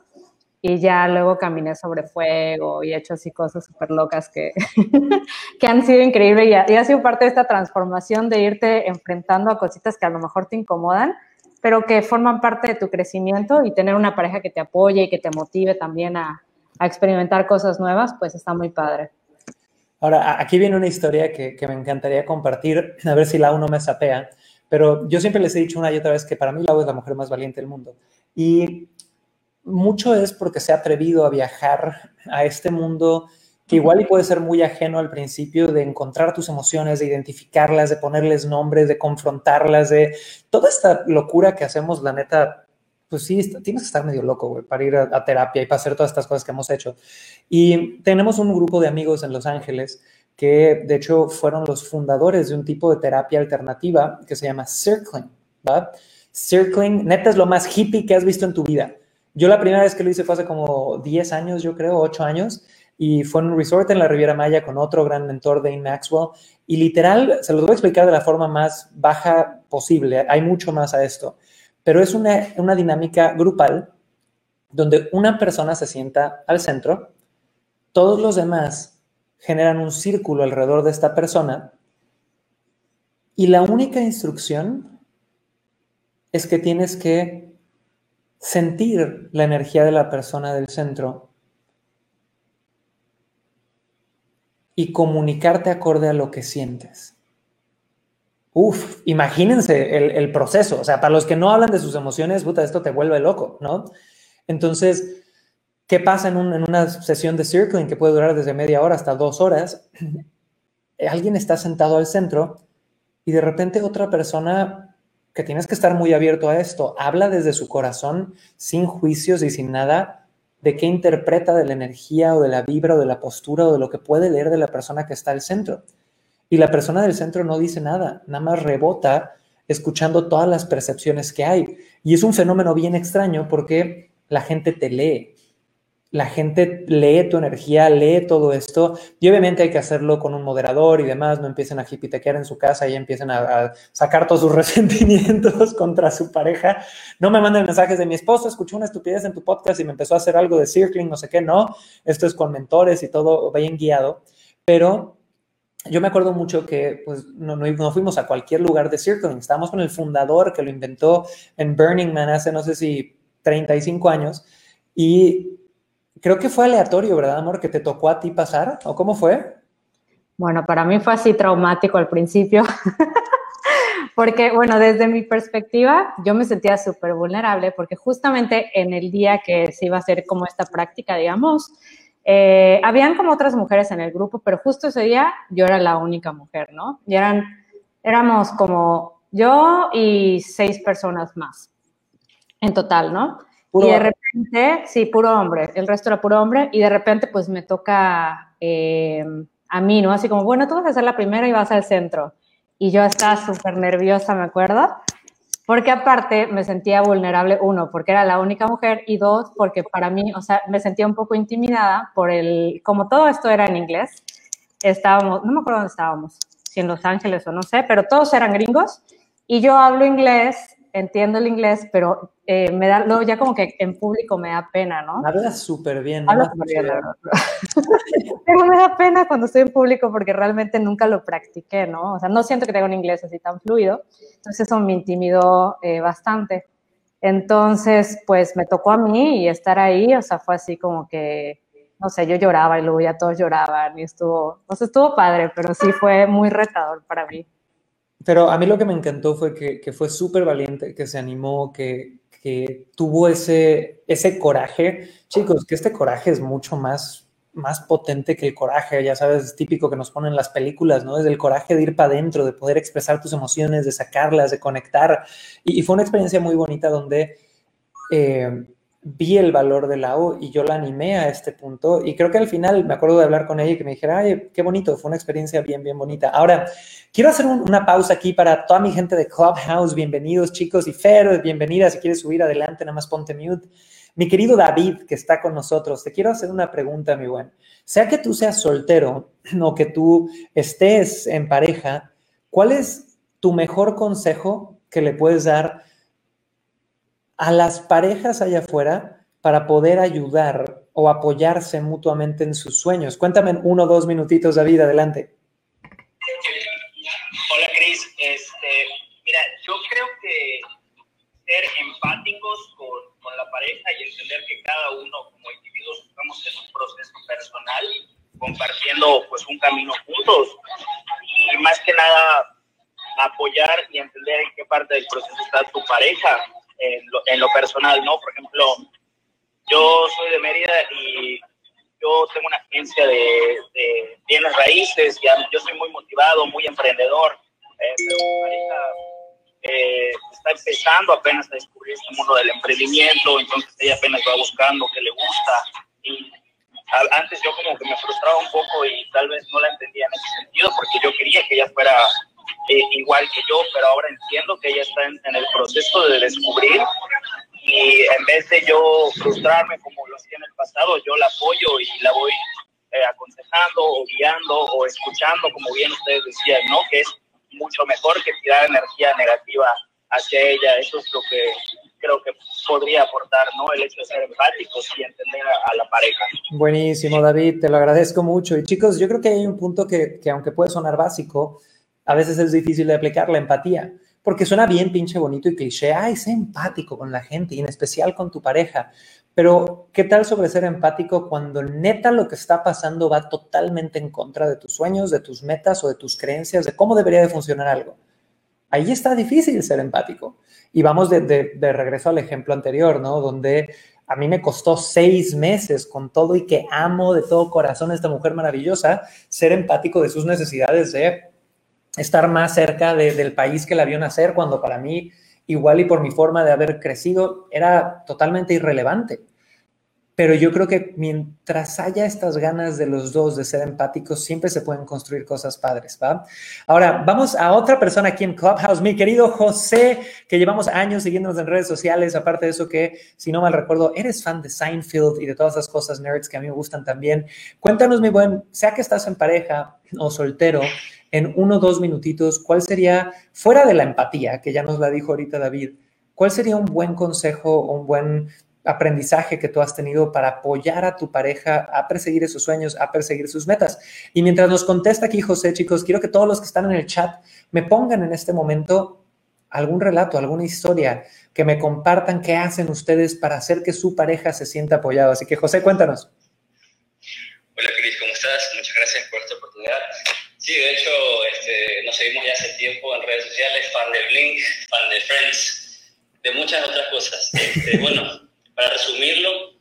y ya luego caminé sobre fuego y he hecho así cosas súper locas que, que han sido increíbles y ha, sido parte de esta transformación de irte enfrentando a cositas que a lo mejor te incomodan, pero que forman parte de tu crecimiento y tener una pareja que te apoye y que te motive también a experimentar cosas nuevas, pues está muy padre. Ahora, aquí viene una historia que, me encantaría compartir, a ver si la uno me sapea, pero yo siempre les he dicho una y otra vez que para mí Lau es la mujer más valiente del mundo. Y mucho es porque se ha atrevido a viajar a este mundo que igual y puede ser muy ajeno al principio de encontrar tus emociones, de identificarlas, de ponerles nombres, de confrontarlas, de toda esta locura que hacemos, la neta, pues sí, tienes que estar medio loco, güey, para ir a, terapia y para hacer todas estas cosas que hemos hecho. Y tenemos un grupo de amigos en Los Ángeles que de hecho fueron los fundadores de un tipo de terapia alternativa que se llama circling, ¿va? Circling, neta es lo más hippie que has visto en tu vida. Yo la primera vez que lo hice fue hace como 10 años, yo creo, 8 años, y fue en un resort en la Riviera Maya con otro gran mentor, Dane Maxwell. Y literal, se los voy a explicar de la forma más baja posible. Hay mucho más a esto. Pero es una, una dinámica grupal donde una persona se sienta al centro, todos los demás generan un círculo alrededor de esta persona y la única instrucción es que tienes que sentir la energía de la persona del centro y comunicarte acorde a lo que sientes. Uf, imagínense el, proceso. O sea, para los que no hablan de sus emociones, puta, esto te vuelve loco, ¿no? Entonces, ¿qué pasa en, en una sesión de circling que puede durar desde media hora hasta dos horas? Alguien está sentado al centro y de repente otra persona que tienes que estar muy abierto a esto, habla desde su corazón, sin juicios y sin nada, de qué interpreta de la energía o de la vibra o de la postura o de lo que puede leer de la persona que está al centro. Y la persona del centro no dice nada, nada más rebota escuchando todas las percepciones que hay. Y es un fenómeno bien extraño porque la gente te lee la gente lee tu energía, lee todo esto y obviamente hay que hacerlo con un moderador y demás, no empiecen a jipitequear en su casa y empiecen a, sacar todos sus resentimientos contra su pareja. No me manden mensajes de mi esposo, escuchó una estupidez en tu podcast y me empezó a hacer algo de circling, no sé qué, no. Esto es con mentores y todo bien guiado, pero yo me acuerdo mucho que pues, no, no, fuimos a cualquier lugar de circling, estábamos con el fundador que lo inventó en Burning Man hace no sé si 35 años y creo que fue aleatorio, ¿verdad, amor? Que te tocó a ti pasar, ¿o cómo fue? Bueno, para mí fue así traumático al principio, porque, bueno, desde mi perspectiva, yo me sentía súper vulnerable, porque justamente en el día que se iba a hacer como esta práctica, digamos, eh, habían como otras mujeres en el grupo, pero justo ese día yo era la única mujer, ¿no? Y eran, éramos como yo y seis personas más en total, ¿no? y de repente, sí, puro hombre, el resto era puro hombre, y de repente pues me toca eh, a mí, ¿no? Así como, bueno, tú vas a ser la primera y vas al centro. Y yo estaba súper nerviosa, me acuerdo, porque aparte me sentía vulnerable, uno, porque era la única mujer, y dos, porque para mí, o sea, me sentía un poco intimidada por el, como todo esto era en inglés, estábamos, no me acuerdo dónde estábamos, si en Los Ángeles o no sé, pero todos eran gringos, y yo hablo inglés entiendo el inglés, pero eh, me da, luego ya como que en público me da pena, ¿no? Hablas súper bien. Hablas súper bien, pero me da pena cuando estoy en público porque realmente nunca lo practiqué, ¿no? O sea, no siento que tenga un inglés así tan fluido, entonces eso me intimidó eh, bastante. Entonces, pues me tocó a mí y estar ahí, o sea, fue así como que, no sé, yo lloraba y luego ya todos lloraban y estuvo, o sea, estuvo padre, pero sí fue muy retador para mí. Pero a mí lo que me encantó fue que, fue súper valiente, que se animó, que, tuvo ese, ese coraje. Chicos, que este coraje es mucho más, más potente que el coraje, ya sabes, es típico que nos ponen las películas, ¿no? Es el coraje de ir para adentro, de poder expresar tus emociones, de sacarlas, de conectar. Y, fue una experiencia muy bonita donde... Eh, vi el valor de Lau y yo la animé a este punto y creo que al final me acuerdo de hablar con ella y que me dijera, ay, qué bonito, fue una experiencia bien, bien bonita. Ahora, quiero hacer una pausa aquí para toda mi gente de Clubhouse, bienvenidos chicos y Fer, bienvenida, si quieres subir adelante, nada más ponte mute. Mi querido David, que está con nosotros, te quiero hacer una pregunta, mi buen. Sea que tú seas soltero o que tú estés en pareja, ¿cuál es tu mejor consejo que le puedes dar a las parejas allá afuera para poder ayudar o apoyarse mutuamente en sus sueños. Cuéntame en uno o dos minutitos, David, adelante. Hola, Cris. Este, mira, yo creo que ser empáticos con, con, la pareja y entender que cada uno como individuos estamos en un proceso personal, compartiendo pues un camino juntos. Y más que nada, apoyar y entender en qué parte del proceso está tu pareja en lo, personal, ¿no? Por ejemplo, Yo soy de Mérida y yo tengo una agencia de, bienes raíces, ya, yo soy muy motivado, muy emprendedor, eh, pero eh, está empezando apenas a descubrir este mundo del emprendimiento, entonces ella apenas va buscando qué le gusta y antes yo como que me frustraba un poco y tal vez no la entendía en ese sentido porque yo quería que ella fuera eh, igual que yo, pero ahora entiendo que ella está en, el proceso de descubrir y en vez de yo frustrarme como lo hacía en el pasado, yo la apoyo y la voy eh, aconsejando o guiando o escuchando, como bien ustedes decían, ¿no? Que es mucho mejor que tirar energía negativa hacia ella. Eso es lo que creo que podría aportar, ¿no? El hecho de ser empáticos y entender a, la pareja. Buenísimo, David, te lo agradezco mucho. Y chicos, yo creo que hay un punto que, que aunque puede sonar básico, a veces es difícil de aplicar la empatía, porque suena bien pinche bonito y cliché, ay, sé empático con la gente y en especial con tu pareja. Pero, ¿qué tal sobre ser empático cuando neta lo que está pasando va totalmente en contra de tus sueños, de tus metas o de tus creencias, de cómo debería de funcionar algo? Ahí está difícil ser empático. Y vamos de, de regreso al ejemplo anterior, ¿no? Donde a mí me costó seis meses con todo y que amo de todo corazón a esta mujer maravillosa, ser empático de sus necesidades de estar más cerca del país que la vio nacer, cuando para mí, igual y por mi forma de haber crecido, era totalmente irrelevante. Pero yo creo que mientras haya estas ganas de los dos de ser empáticos, siempre se pueden construir cosas padres, ¿va? Ahora, vamos a otra persona aquí en Clubhouse, mi querido José, que llevamos años siguiéndonos en redes sociales, aparte de eso que, si no mal recuerdo, eres fan de Seinfeld y de todas esas cosas nerds que a mí me gustan también. Cuéntanos, mi buen, sea que estás en pareja o soltero, en uno o dos minutitos, ¿cuál sería, fuera de la empatía, que ya nos la dijo ahorita David, cuál sería un buen consejo o un buen aprendizaje que tú has tenido para apoyar a tu pareja a perseguir esos sueños, a perseguir sus metas? Y mientras nos contesta aquí José, chicos, quiero que todos los que están en el chat me pongan en este momento algún relato, alguna historia, que me compartan qué hacen ustedes para hacer que su pareja se sienta apoyado. Así que José, cuéntanos. Hola Cris, ¿cómo estás? Muchas gracias por esta oportunidad. Sí, de hecho, este, nos seguimos ya hace tiempo en redes sociales, fan de Blink, fan de Friends, de muchas otras cosas. Este, bueno, para resumirlo,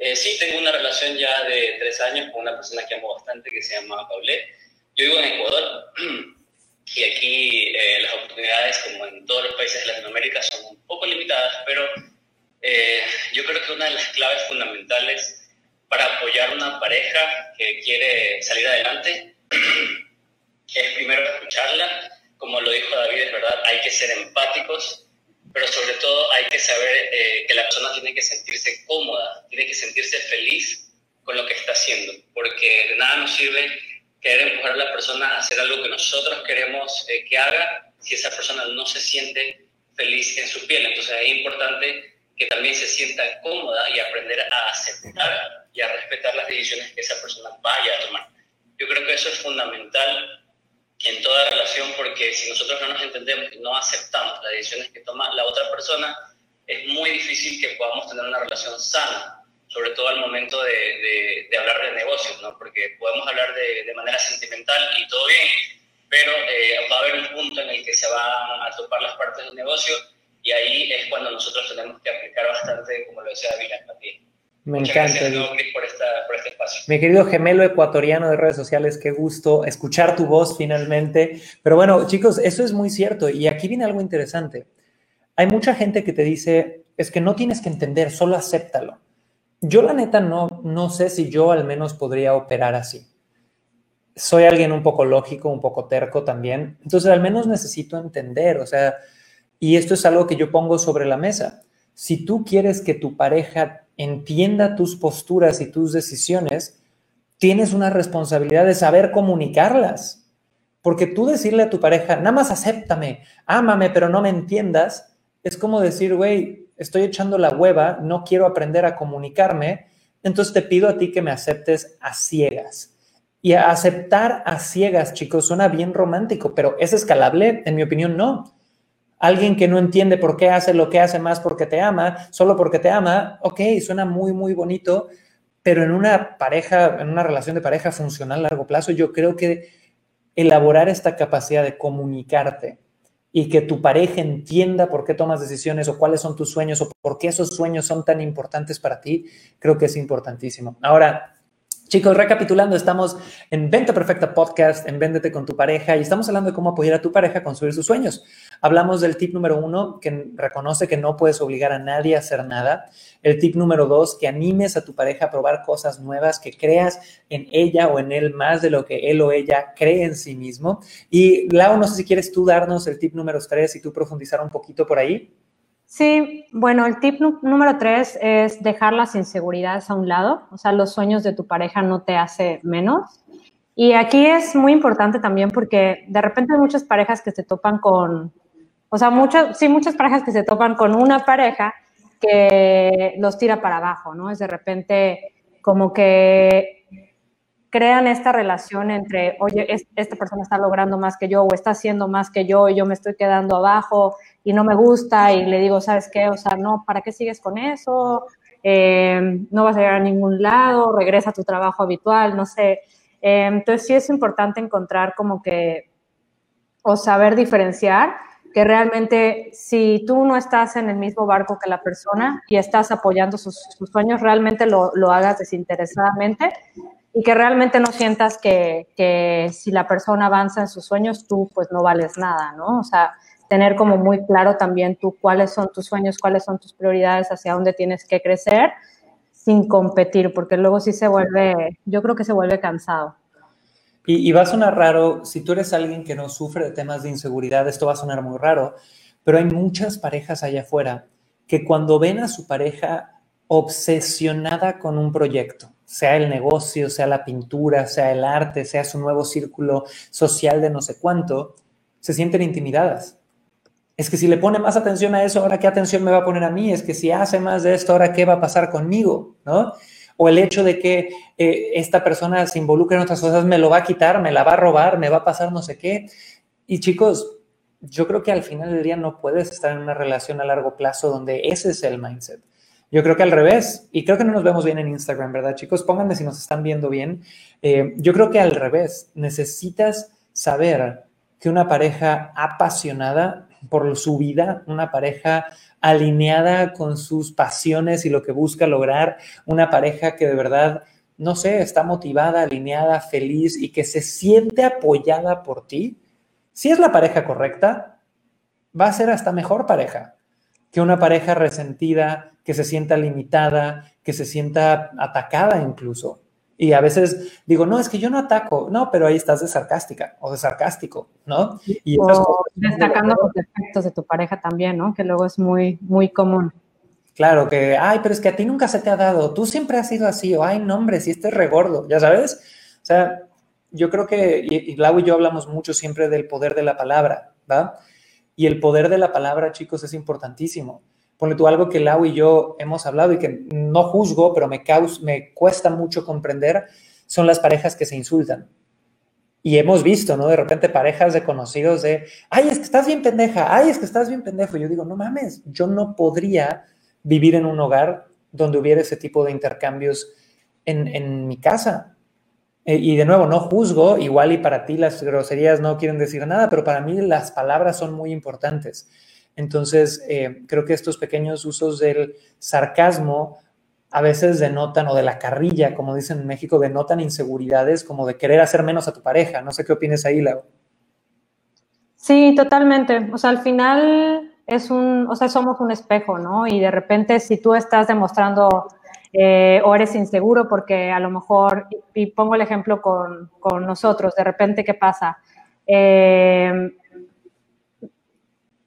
eh, sí tengo una relación ya de tres años con una persona que amo bastante que se llama Paulette. Yo vivo en Ecuador y aquí eh, las oportunidades, como en todos los países de Latinoamérica, son un poco limitadas, pero eh, yo creo que una de las claves fundamentales para apoyar a una pareja que quiere salir adelante es primero escucharla, como lo dijo David, es verdad, hay que ser empáticos, pero sobre todo hay que saber eh, que la persona tiene que sentirse cómoda, tiene que sentirse feliz con lo que está haciendo, porque de nada nos sirve querer empujar a la persona a hacer algo que nosotros queremos eh, que haga si esa persona no se siente feliz en su piel. Entonces es importante que también se sienta cómoda y aprender a aceptar y a respetar las decisiones que esa persona vaya a tomar. Yo creo que eso es fundamental en toda relación porque si nosotros no nos entendemos y no aceptamos las decisiones que toma la otra persona, es muy difícil que podamos tener una relación sana, sobre todo al momento de, de, hablar de negocios, ¿no? porque podemos hablar de, de, manera sentimental y todo bien, pero eh, va a haber un punto en el que se van a topar las partes del negocio y ahí es cuando nosotros tenemos que aplicar bastante, como lo decía David, la empatía. Me encanta. por, este espacio. Mi querido gemelo ecuatoriano de redes sociales, qué gusto escuchar tu voz finalmente. Pero bueno, chicos, eso es muy cierto. Y aquí viene algo interesante. Hay mucha gente que te dice, es que no tienes que entender, solo acéptalo. Yo la neta no, no sé si yo al menos podría operar así. Soy alguien un poco lógico, un poco terco también. Entonces al menos necesito entender, o sea, y esto es algo que yo pongo sobre la mesa. Si tú quieres que tu pareja entienda tus posturas y tus decisiones, tienes una responsabilidad de saber comunicarlas. Porque tú decirle a tu pareja, nada más acéptame, ámame, pero no me entiendas, es como decir, güey, estoy echando la hueva, no quiero aprender a comunicarme, entonces te pido a ti que me aceptes a ciegas. Y aceptar a ciegas, chicos, suena bien romántico, pero ¿es escalable? En mi opinión, no. Alguien que no entiende por qué hace lo que hace más porque te ama, solo porque te ama, ok, suena muy, muy bonito, pero en una pareja, en una relación de pareja funcional a largo plazo, yo creo que elaborar esta capacidad de comunicarte y que tu pareja entienda por qué tomas decisiones o cuáles son tus sueños o por qué esos sueños son tan importantes para ti, creo que es importantísimo. Ahora, Chicos, recapitulando, estamos en Venta Perfecta Podcast, en Véndete con tu pareja y estamos hablando de cómo apoyar a tu pareja a construir sus sueños. Hablamos del tip número uno, que reconoce que no puedes obligar a nadie a hacer nada. El tip número dos, que animes a tu pareja a probar cosas nuevas, que creas en ella o en él más de lo que él o ella cree en sí mismo. Y Lau, no sé si quieres tú darnos el tip número tres y tú profundizar un poquito por ahí. Sí, bueno, el tip número tres es dejar las inseguridades a un lado, o sea, los sueños de tu pareja no te hace menos. Y aquí es muy importante también porque de repente hay muchas parejas que se topan con, o sea, muchas, sí, muchas parejas que se topan con una pareja que los tira para abajo, ¿no? Es de repente como que crean esta relación entre, oye, esta persona está logrando más que yo o está haciendo más que yo y yo me estoy quedando abajo y no me gusta y le digo, ¿sabes qué? O sea, no, ¿para qué sigues con eso? Eh, no vas a llegar a ningún lado, regresa a tu trabajo habitual, no sé. Eh, entonces sí es importante encontrar como que, o saber diferenciar que realmente si tú no estás en el mismo barco que la persona y estás apoyando sus, sueños, realmente lo, lo hagas desinteresadamente y que realmente no sientas que, que, si la persona avanza en sus sueños, tú pues no vales nada, ¿no? O sea, tener como muy claro también tú cuáles son tus sueños, cuáles son tus prioridades, hacia dónde tienes que crecer sin competir, porque luego sí se vuelve, yo creo que se vuelve cansado. Y, va a sonar raro, si tú eres alguien que no sufre de temas de inseguridad, esto va a sonar muy raro, pero hay muchas parejas allá afuera que cuando ven a su pareja obsesionada con un proyecto, sea el negocio, sea la pintura, sea el arte, sea su nuevo círculo social de no sé cuánto, se sienten intimidadas. Es que si le pone más atención a eso, ahora qué atención me va a poner a mí. Es que si hace más de esto, ahora qué va a pasar conmigo, ¿no? O el hecho de que eh, esta persona se involucre en otras cosas, me lo va a quitar, me la va a robar, me va a pasar no sé qué. Y chicos, yo creo que al final del día no puedes estar en una relación a largo plazo donde ese es el mindset. Yo creo que al revés, y creo que no nos vemos bien en Instagram, ¿verdad, chicos? Pónganme si nos están viendo bien. Eh, yo creo que al revés, necesitas saber que una pareja apasionada por su vida, una pareja alineada con sus pasiones y lo que busca lograr, una pareja que de verdad, no sé, está motivada, alineada, feliz y que se siente apoyada por ti, si es la pareja correcta, va a ser hasta mejor pareja que una pareja resentida, que se sienta limitada, que se sienta atacada incluso. Y a veces digo, no, es que yo no ataco, no, pero ahí estás de sarcástica o de sarcástico, ¿no? Y o destacando los defectos de tu pareja también, ¿no? Que luego es muy, muy común. Claro, que, ay, pero es que a ti nunca se te ha dado, tú siempre has sido así, o ay, no, hombre, si este es regordo, ya sabes. O sea, yo creo que, y, y Lau y yo hablamos mucho siempre del poder de la palabra, ¿va? Y el poder de la palabra, chicos, es importantísimo. Ponle tú algo que Lau y yo hemos hablado y que no juzgo, pero me, cuesta mucho comprender, son las parejas que se insultan. Y hemos visto, ¿no? De repente parejas de conocidos de, ay, es que estás bien pendeja, ay, es que estás bien pendejo. Yo digo, no mames, yo no podría vivir en un hogar donde hubiera ese tipo de intercambios en, en mi casa. Eh, y de nuevo, no juzgo, igual y para ti las groserías no quieren decir nada, pero para mí las palabras son muy importantes. Entonces, eh, creo que estos pequeños usos del sarcasmo a veces denotan, o de la carrilla, como dicen en México, denotan inseguridades como de querer hacer menos a tu pareja. No sé qué opinas ahí, Lau. Sí, totalmente. O sea, al final es un, o sea, somos un espejo, ¿no? Y de repente si tú estás demostrando eh, o eres inseguro porque a lo mejor, y, pongo el ejemplo con, con, nosotros, de repente, ¿qué pasa? Eh,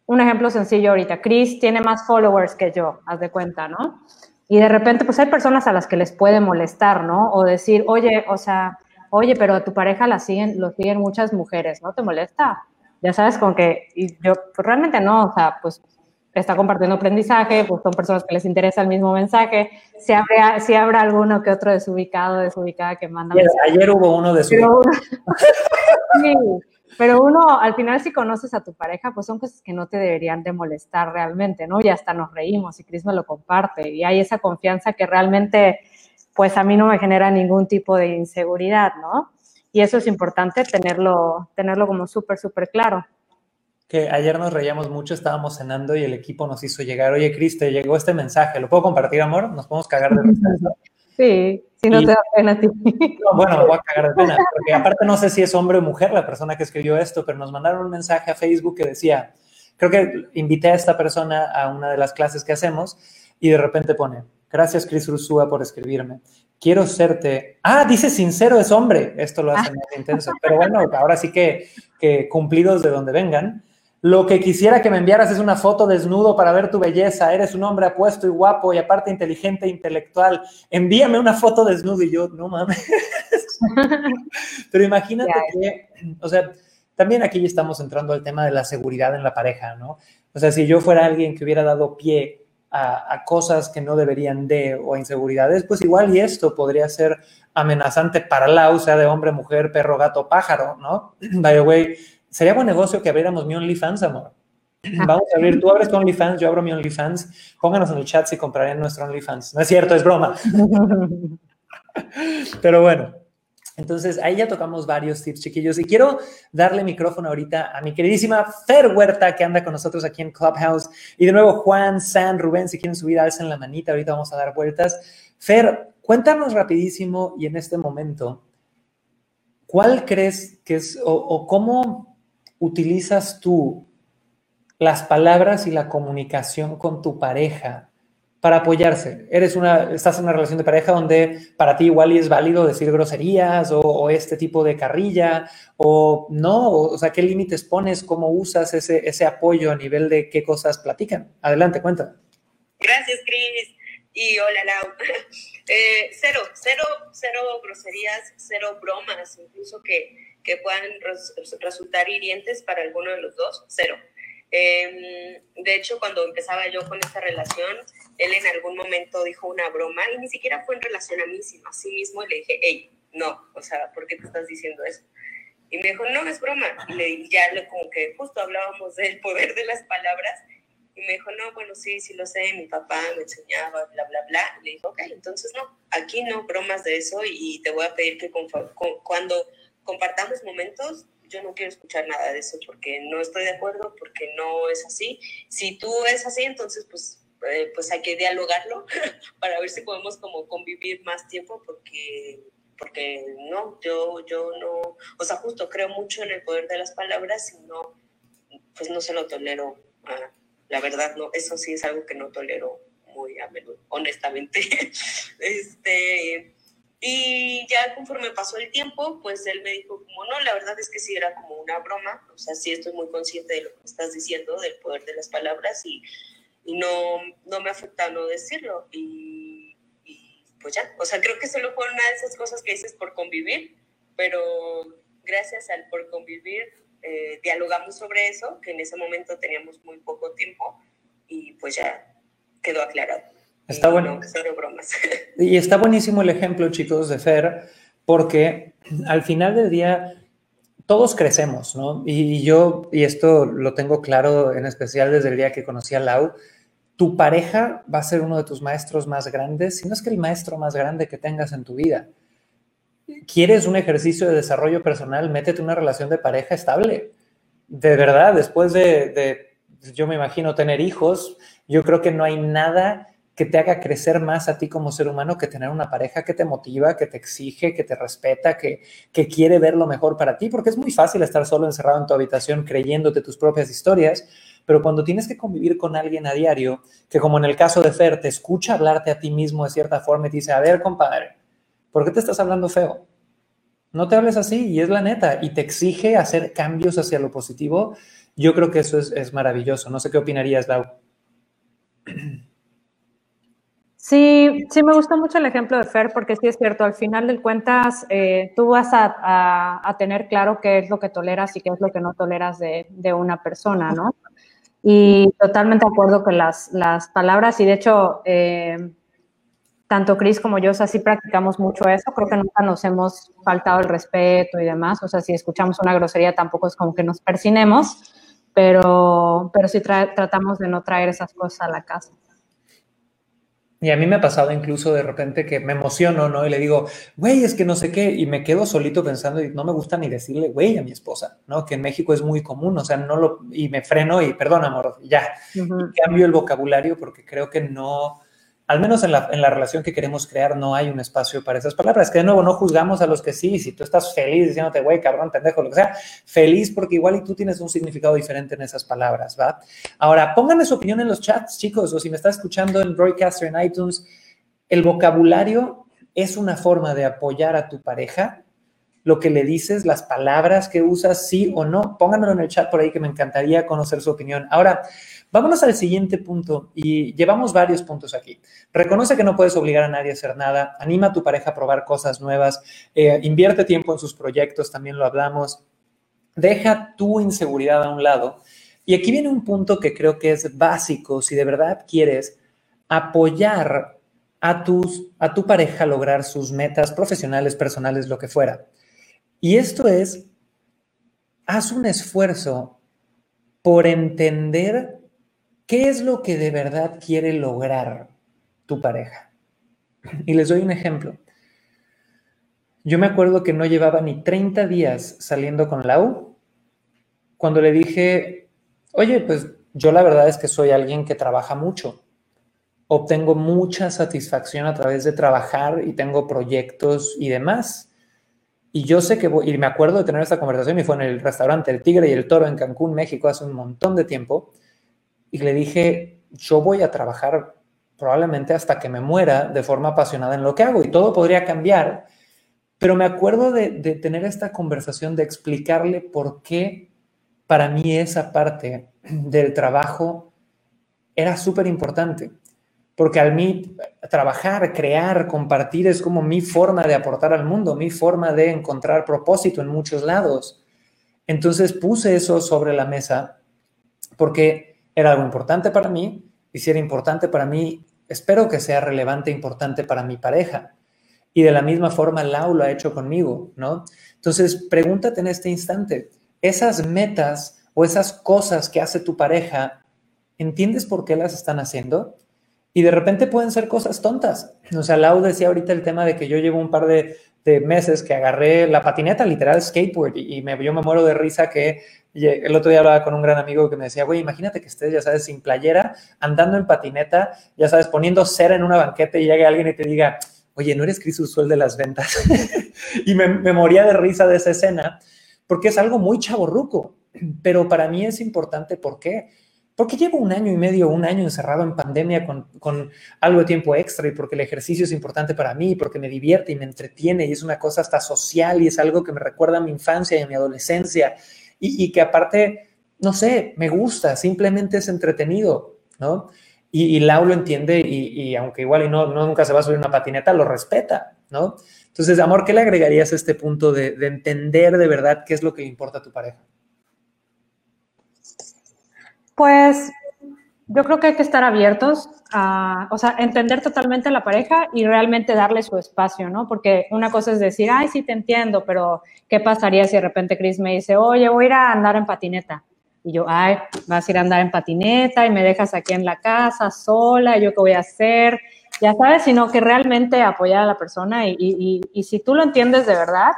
un ejemplo sencillo ahorita, Chris tiene más followers que yo, haz de cuenta, ¿no? Y de repente, pues hay personas a las que les puede molestar, ¿no? O decir, oye, o sea, oye, pero a tu pareja la siguen, lo siguen muchas mujeres, ¿no te molesta? Ya sabes, con que, y yo, pues realmente no, o sea, pues está compartiendo aprendizaje, pues son personas que les interesa el mismo mensaje. Si habrá, si habrá alguno que otro desubicado, desubicada que manda. Ayer, hubo uno desubicado. sí, pero uno, al final, si conoces a tu pareja, pues son cosas que no te deberían de molestar realmente, ¿no? Y hasta nos reímos y Cris me lo comparte. Y hay esa confianza que realmente, pues a mí no me genera ningún tipo de inseguridad, ¿no? Y eso es importante tenerlo, tenerlo como súper, súper claro. que ayer nos reíamos mucho, estábamos cenando y el equipo nos hizo llegar, oye, Cris, te llegó este mensaje, ¿lo puedo compartir, amor? Nos podemos cagar de risa. Sí, si no te da pena a ti. bueno, me voy a cagar de pena, porque aparte no sé si es hombre o mujer la persona que escribió esto, pero nos mandaron un mensaje a Facebook que decía, creo que invité a esta persona a una de las clases que hacemos y de repente pone, gracias Cris Rusúa por escribirme. Quiero serte. Ah, dice sincero es hombre. Esto lo hace más intenso. Pero bueno, ahora sí que, que cumplidos de donde vengan. Lo que quisiera que me enviaras es una foto desnudo para ver tu belleza. Eres un hombre apuesto y guapo y aparte inteligente e intelectual. Envíame una foto desnudo y yo, no mames. Pero imagínate que, o sea, también aquí ya estamos entrando al tema de la seguridad en la pareja, ¿no? O sea, si yo fuera alguien que hubiera dado pie a, a, cosas que no deberían de o a inseguridades, pues igual y esto podría ser amenazante para la, o sea, de hombre, mujer, perro, gato, pájaro, ¿no? By the way, sería buen negocio que abriéramos mi OnlyFans, amor. Vamos a abrir, tú abres tu OnlyFans, yo abro mi OnlyFans. Pónganos en el chat si comprarían nuestro OnlyFans. No es cierto, es broma. Pero bueno, entonces ahí ya tocamos varios tips, chiquillos. Y quiero darle micrófono ahorita a mi queridísima Fer Huerta, que anda con nosotros aquí en Clubhouse. Y de nuevo, Juan, San, Rubén, si quieren subir, alzan la manita. Ahorita vamos a dar vueltas. Fer, cuéntanos rapidísimo y en este momento, ¿cuál crees que es o, o cómo utilizas tú las palabras y la comunicación con tu pareja para apoyarse? Eres una, estás en una relación de pareja donde para ti igual y es válido decir groserías o, este tipo de carrilla o no, o, sea, ¿qué límites pones? ¿Cómo usas ese, ese apoyo a nivel de qué cosas platican? Adelante, cuenta. Gracias, Cris. Y hola, Lau. Eh, cero, cero, cero groserías, cero bromas, incluso que, que puedan res, resultar hirientes para alguno de los dos, cero. Eh, de hecho, cuando empezaba yo con esta relación, él en algún momento dijo una broma y ni siquiera fue en relación a mí, sino a sí mismo y le dije, hey, no, o sea, ¿por qué te estás diciendo eso? Y me dijo, no, es broma. Y le, ya le, como que justo hablábamos del poder de las palabras y me dijo, no, bueno, sí, sí lo sé, mi papá me enseñaba, bla, bla, bla. Y le dijo, ok, entonces no, aquí no bromas de eso y te voy a pedir que con, con, cuando compartamos momentos, yo no quiero escuchar nada de eso porque no estoy de acuerdo, porque no es así. Si tú es así, entonces pues, eh, pues hay que dialogarlo para ver si podemos como convivir más tiempo porque porque no, yo, yo no, o sea, justo creo mucho en el poder de las palabras y no, pues no se lo tolero la verdad, no, eso sí es algo que no tolero muy a menudo, honestamente. este, y ya conforme pasó el tiempo, pues él me dijo como, no, la verdad es que sí era como una broma, o sea, sí estoy muy consciente de lo que estás diciendo, del poder de las palabras y, y no, no me afecta no decirlo. Y, pues ya, o sea, creo que solo fue una de esas cosas que dices por convivir, pero gracias al por convivir eh, dialogamos sobre eso, que en ese momento teníamos muy poco tiempo y pues ya quedó aclarado. Está bueno. No, bromas. Y está buenísimo el ejemplo, chicos, de Fer, porque al final del día todos crecemos, ¿no? Y yo, y esto lo tengo claro en especial desde el día que conocí a Lau, tu pareja va a ser uno de tus maestros más grandes, si no es que el maestro más grande que tengas en tu vida. ¿Quieres un ejercicio de desarrollo personal? Métete una relación de pareja estable. De verdad, después de, de, yo me imagino, tener hijos, yo creo que no hay nada que te haga crecer más a ti como ser humano que tener una pareja que te motiva, que te exige, que te respeta, que, que quiere ver lo mejor para ti, porque es muy fácil estar solo encerrado en tu habitación creyéndote tus propias historias, pero cuando tienes que convivir con alguien a diario, que como en el caso de Fer, te escucha hablarte a ti mismo de cierta forma y te dice, a ver, compadre, ¿por qué te estás hablando feo? No te hables así y es la neta y te exige hacer cambios hacia lo positivo. Yo creo que eso es, es maravilloso. No sé qué opinarías, Lau. Sí, sí, me gusta mucho el ejemplo de Fer porque sí es cierto, al final del cuentas eh, tú vas a, a, tener claro qué es lo que toleras y qué es lo que no toleras de, de una persona, ¿no? Y totalmente de acuerdo con las, las palabras y de hecho, eh, tanto Chris como yo, o practicamos mucho eso, creo que nunca nos hemos faltado el respeto y demás, o sea, si escuchamos una grosería tampoco es como que nos persinemos, pero, pero sí tra tratamos de no traer esas cosas a la casa. Y a mí me ha pasado incluso de repente que me emociono, ¿no? Y le digo, güey, es que no sé qué, y me quedo solito pensando y no me gusta ni decirle, güey, a mi esposa, ¿no? Que en México es muy común, o sea, no lo, y me freno y perdón, amor, ya. y cambio el vocabulario porque creo que no, al menos en la, en la, relación que queremos crear, no hay un espacio para esas palabras. Que de nuevo, no juzgamos a los que sí. Si tú estás feliz diciéndote, güey, cabrón, pendejo, lo que sea, feliz porque igual y tú tienes un significado diferente en esas palabras, ¿va? Ahora, pónganme su opinión en los chats, chicos, o si me estás escuchando en Broadcaster en iTunes, el vocabulario es una forma de apoyar a tu pareja. Lo que le dices, las palabras que usas, sí o no, pónganmelo en el chat por ahí que me encantaría conocer su opinión. Ahora, Vámonos al siguiente punto y llevamos varios puntos aquí. Reconoce que no puedes obligar a nadie a hacer nada, anima a tu pareja a probar cosas nuevas, eh, invierte tiempo en sus proyectos, también lo hablamos, deja tu inseguridad a un lado. Y aquí viene un punto que creo que es básico si de verdad quieres apoyar a, tus, a tu pareja a lograr sus metas profesionales, personales, lo que fuera. Y esto es, haz un esfuerzo por entender ¿Qué es lo que de verdad quiere lograr tu pareja? Y les doy un ejemplo. Yo me acuerdo que no llevaba ni 30 días saliendo con Lau cuando le dije, oye, pues yo la verdad es que soy alguien que trabaja mucho. Obtengo mucha satisfacción a través de trabajar y tengo proyectos y demás. Y yo sé que, voy, y me acuerdo de tener esta conversación y fue en el restaurante El Tigre y el Toro en Cancún, México, hace un montón de tiempo y le dije, yo voy a trabajar probablemente hasta que me muera de forma apasionada en lo que hago y todo podría cambiar, pero me acuerdo de, tener esta conversación, de explicarle por qué para mí esa parte del trabajo era súper importante, porque al mí trabajar, crear, compartir es como mi forma de aportar al mundo, mi forma de encontrar propósito en muchos lados. Entonces puse eso sobre la mesa porque era algo importante para mí y si era importante para mí, espero que sea relevante e importante para mi pareja. Y de la misma forma, Lau lo ha hecho conmigo, ¿no? Entonces, pregúntate en este instante, esas metas o esas cosas que hace tu pareja, ¿entiendes por qué las están haciendo? Y de repente pueden ser cosas tontas. O sea, Lau decía ahorita el tema de que yo llevo un par de, meses que agarré la patineta, literal skateboard, y, yo me muero de risa que el otro día hablaba con un gran amigo que me decía, güey, imagínate que estés, ya sabes, sin playera, andando en patineta, ya sabes, poniendo cera en una banqueta y llegue alguien y te diga, oye, ¿no eres Chris Usual de las ventas? y me, me, moría de risa de esa escena, porque es algo muy chaborruco, pero para mí es importante, ¿por qué? Porque llevo un año y medio, un año encerrado en pandemia con, algo de tiempo extra y porque el ejercicio es importante para mí, porque me divierte y me entretiene y es una cosa hasta social y es algo que me recuerda a mi infancia y a mi adolescencia y, que aparte, no sé, me gusta, simplemente es entretenido, ¿no? Y, Lau lo entiende y, aunque igual y no, no, nunca se va a subir una patineta, lo respeta, ¿no? Entonces, amor, ¿qué le agregarías a este punto de, de entender de verdad qué es lo que le importa a tu pareja? Pues yo creo que hay que estar abiertos a, o sea, entender totalmente a la pareja y realmente darle su espacio, ¿no? Porque una cosa es decir, ay, sí te entiendo, pero ¿qué pasaría si de repente Chris me dice, oye, voy a ir a andar en patineta? Y yo, ay, vas a ir a andar en patineta y me dejas aquí en la casa sola, ¿yo qué voy a hacer? Ya sabes, sino que realmente apoyar a la persona y, y, y si tú lo entiendes de verdad,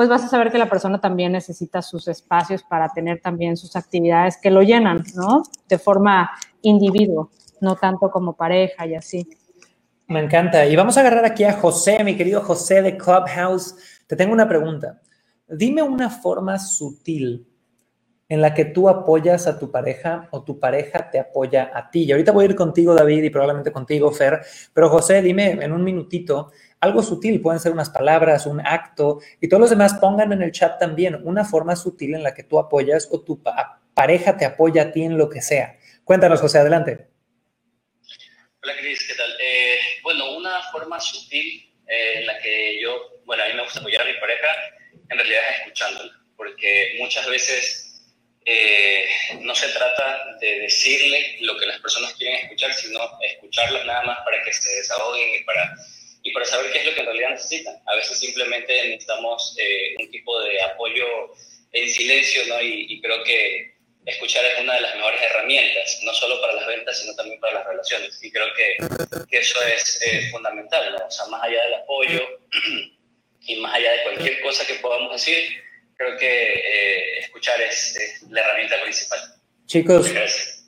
pues vas a saber que la persona también necesita sus espacios para tener también sus actividades que lo llenan, ¿no? De forma individuo, no tanto como pareja y así. Me encanta. Y vamos a agarrar aquí a José, mi querido José de Clubhouse. Te tengo una pregunta. Dime una forma sutil en la que tú apoyas a tu pareja o tu pareja te apoya a ti. Y ahorita voy a ir contigo, David, y probablemente contigo, Fer. Pero José, dime en un minutito algo sutil, pueden ser unas palabras, un acto, y todos los demás pongan en el chat también una forma sutil en la que tú apoyas o tu pareja te apoya a ti en lo que sea. Cuéntanos, José, adelante. Hola, Cris, ¿qué tal? Eh, bueno, una forma sutil eh, en la que yo, bueno, a mí me gusta apoyar a mi pareja, en realidad es escuchándola, porque muchas veces eh, no se trata de decirle lo que las personas quieren escuchar, sino escucharlas nada más para que se desahoguen y para, y para saber qué es lo que en realidad necesitan. A veces simplemente necesitamos un tipo de apoyo en silencio, ¿no? Y, y creo que escuchar es una de las mejores herramientas, no solo para las ventas, sino también para las relaciones. Y creo que, que eso es eh, fundamental, ¿no? O sea, más allá del apoyo y más allá de cualquier cosa que podamos decir, creo que eh, escuchar es, la herramienta principal. Chicos,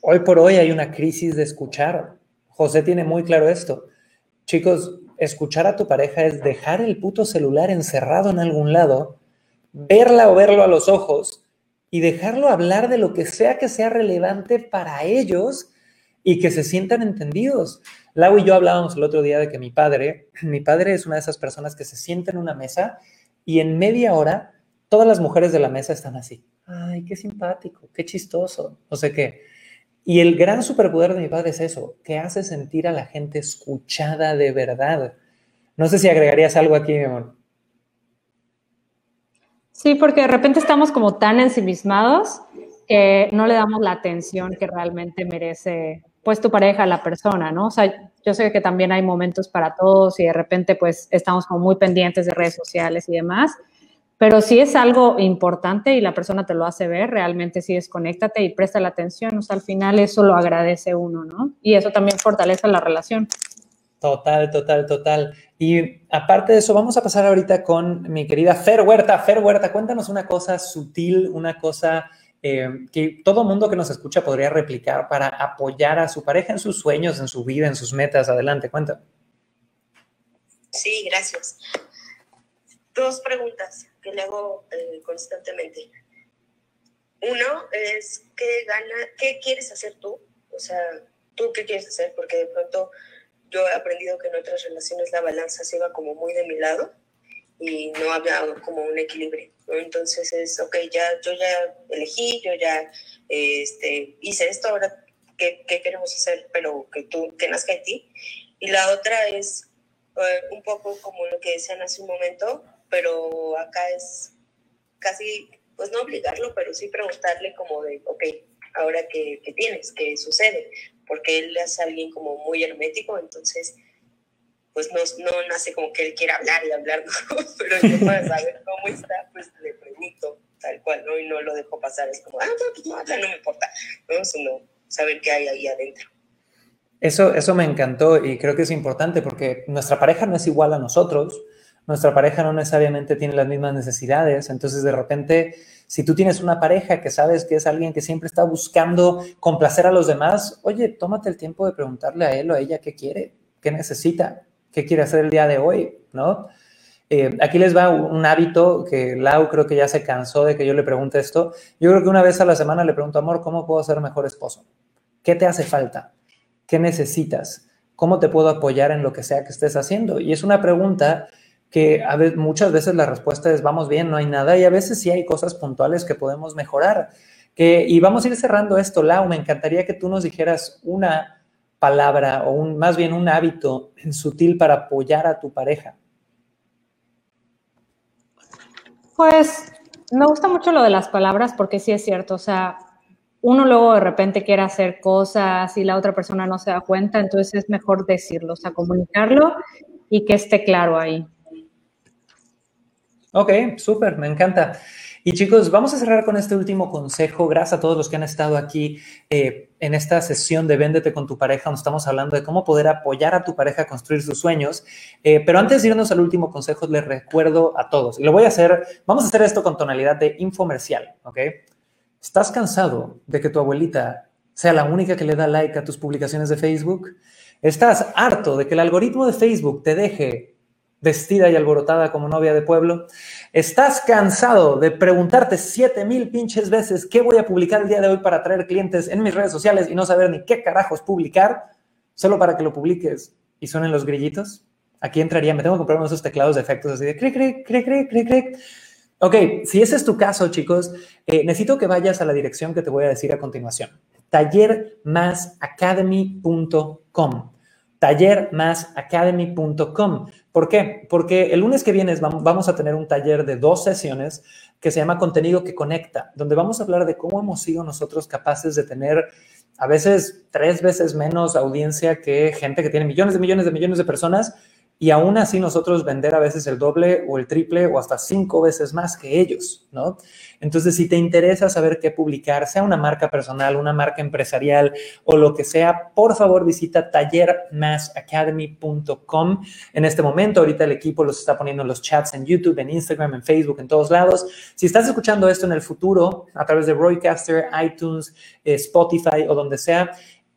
hoy por hoy hay una crisis de escuchar. José tiene muy claro esto. Chicos, escuchar a tu pareja es dejar el puto celular encerrado en algún lado, verla o verlo a los ojos y dejarlo hablar de lo que sea que sea relevante para ellos y que se sientan entendidos. Lau y yo hablábamos el otro día de que mi padre, mi padre es una de esas personas que se sienta en una mesa y en media hora todas las mujeres de la mesa están así. Ay, qué simpático, qué chistoso, no sé qué. Y el gran superpoder de mi padre es eso, que hace sentir a la gente escuchada de verdad. No sé si agregarías algo aquí, mi amor. Sí, porque de repente estamos como tan ensimismados que no le damos la atención que realmente merece pues tu pareja, la persona, ¿no? O sea, yo sé que también hay momentos para todos y de repente pues estamos como muy pendientes de redes sociales y demás, pero si es algo importante y la persona te lo hace ver, realmente sí desconéctate y presta la atención, o sea, al final eso lo agradece uno, ¿no? Y eso también fortalece la relación. Total, total, total. Y aparte de eso, vamos a pasar ahorita con mi querida Fer Huerta. Fer Huerta, cuéntanos una cosa sutil, una cosa eh, que todo mundo que nos escucha podría replicar para apoyar a su pareja en sus sueños, en su vida, en sus metas. Adelante, cuenta. Sí, gracias. Dos preguntas que le hago eh, constantemente. Uno es, ¿qué, gana, ¿qué quieres hacer tú? O sea, ¿tú qué quieres hacer? Porque de pronto yo he aprendido que en otras relaciones la balanza se iba como muy de mi lado y no había como un equilibrio. Entonces es, ok, ya, yo ya elegí, yo ya este, hice esto, ahora ¿qué, ¿qué, queremos hacer? Pero que tú, que nazca en ti. Y la otra es eh, un poco como lo que decían hace un momento, pero acá es casi, pues no obligarlo, pero sí preguntarle como de, ok, ahora qué, qué tienes, qué sucede, porque él es alguien como muy hermético, entonces pues no, no nace como que él quiera hablar y hablar, pero yo para saber cómo está, pues le pregunto tal cual, ¿no? Y no lo dejo pasar, es como, ah, no, pues no, no me importa, ¿no? Sino saber qué hay ahí adentro. Eso, eso me encantó y creo que es importante porque nuestra pareja no es igual a nosotros, nuestra pareja no necesariamente tiene las mismas necesidades, entonces de repente, si tú tienes una pareja que sabes que es alguien que siempre está buscando complacer a los demás, oye, tómate el tiempo de preguntarle a él o a ella qué quiere, qué necesita, qué quiere hacer el día de hoy, ¿no? Eh, aquí les va un hábito que Lau creo que ya se cansó de que yo le pregunte esto. Yo creo que una vez a la semana le pregunto, amor, ¿cómo puedo ser mejor esposo? ¿Qué te hace falta? ¿Qué necesitas? ¿Cómo te puedo apoyar en lo que sea que estés haciendo? Y es una pregunta que a veces, muchas veces la respuesta es vamos bien, no hay nada, y a veces sí hay cosas puntuales que podemos mejorar. Que, y vamos a ir cerrando esto, Lau, me encantaría que tú nos dijeras una palabra o un, más bien un hábito sutil para apoyar a tu pareja. Pues me gusta mucho lo de las palabras porque sí es cierto, o sea, uno luego de repente quiere hacer cosas y la otra persona no se da cuenta, entonces es mejor decirlo, o sea, comunicarlo y que esté claro ahí. Ok, súper, me encanta. Y chicos, vamos a cerrar con este último consejo. Gracias a todos los que han estado aquí eh, en esta sesión de Véndete con tu pareja, donde estamos hablando de cómo poder apoyar a tu pareja a construir sus sueños. Eh, pero antes de irnos al último consejo, les recuerdo a todos, y lo voy a hacer, vamos a hacer esto con tonalidad de infomercial, ¿ok? ¿Estás cansado de que tu abuelita sea la única que le da like a tus publicaciones de Facebook? ¿Estás harto de que el algoritmo de Facebook te deje vestida y alborotada como novia de pueblo. ¿Estás cansado de preguntarte siete mil pinches veces qué voy a publicar el día de hoy para atraer clientes en mis redes sociales y no saber ni qué carajos publicar solo para que lo publiques y suenen los grillitos? Aquí entraría, me tengo que comprar unos esos teclados de efectos así de cric, cric, cric, cric, cric, cric. Ok, si ese es tu caso, chicos, eh, necesito que vayas a la dirección que te voy a decir a continuación. tallermasacademy.com tallermasacademy.com. ¿Por qué? Porque el lunes que viene vamos a tener un taller de dos sesiones que se llama Contenido que Conecta, donde vamos a hablar de cómo hemos sido nosotros capaces de tener a veces tres veces menos audiencia que gente que tiene millones de millones de millones de personas y aún así nosotros vender a veces el doble o el triple o hasta cinco veces más que ellos, ¿no? Entonces, si te interesa saber qué publicar, sea una marca personal, una marca empresarial o lo que sea, por favor visita tallermassacademy.com. En este momento, ahorita el equipo los está poniendo en los chats en YouTube, en Instagram, en Facebook, en todos lados. Si estás escuchando esto en el futuro a través de Roycaster, iTunes, eh, Spotify o donde sea,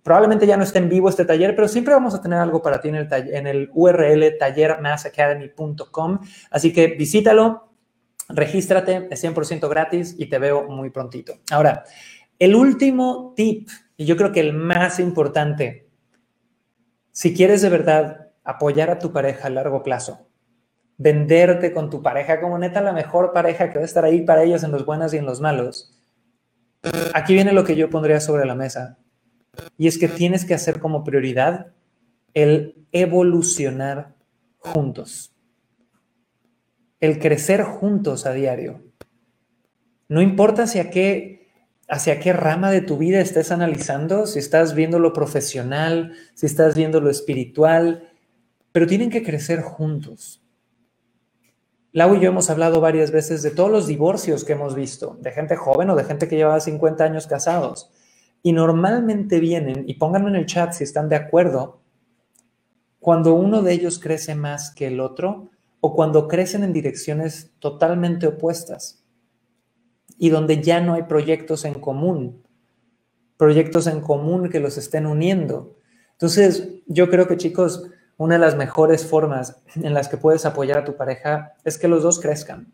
Probablemente ya no esté en vivo este taller, pero siempre vamos a tener algo para ti en el, en el URL tallermassacademy.com. Así que visítalo, regístrate, es 100% gratis y te veo muy prontito. Ahora, el último tip, y yo creo que el más importante, si quieres de verdad apoyar a tu pareja a largo plazo, venderte con tu pareja como neta la mejor pareja que va a estar ahí para ellos en los buenos y en los malos, aquí viene lo que yo pondría sobre la mesa y es que tienes que hacer como prioridad el evolucionar juntos, el crecer juntos a diario. No importa hacia qué, hacia qué rama de tu vida estés analizando, si estás viendo lo profesional, si estás viendo lo espiritual, pero tienen que crecer juntos. Lau y yo hemos hablado varias veces de todos los divorcios que hemos visto, de gente joven o de gente que llevaba 50 años casados. Y normalmente vienen, y pónganlo en el chat si están de acuerdo, cuando uno de ellos crece más que el otro o cuando crecen en direcciones totalmente opuestas y donde ya no hay proyectos en común, proyectos en común que los estén uniendo. Entonces, yo creo que chicos, una de las mejores formas en las que puedes apoyar a tu pareja es que los dos crezcan.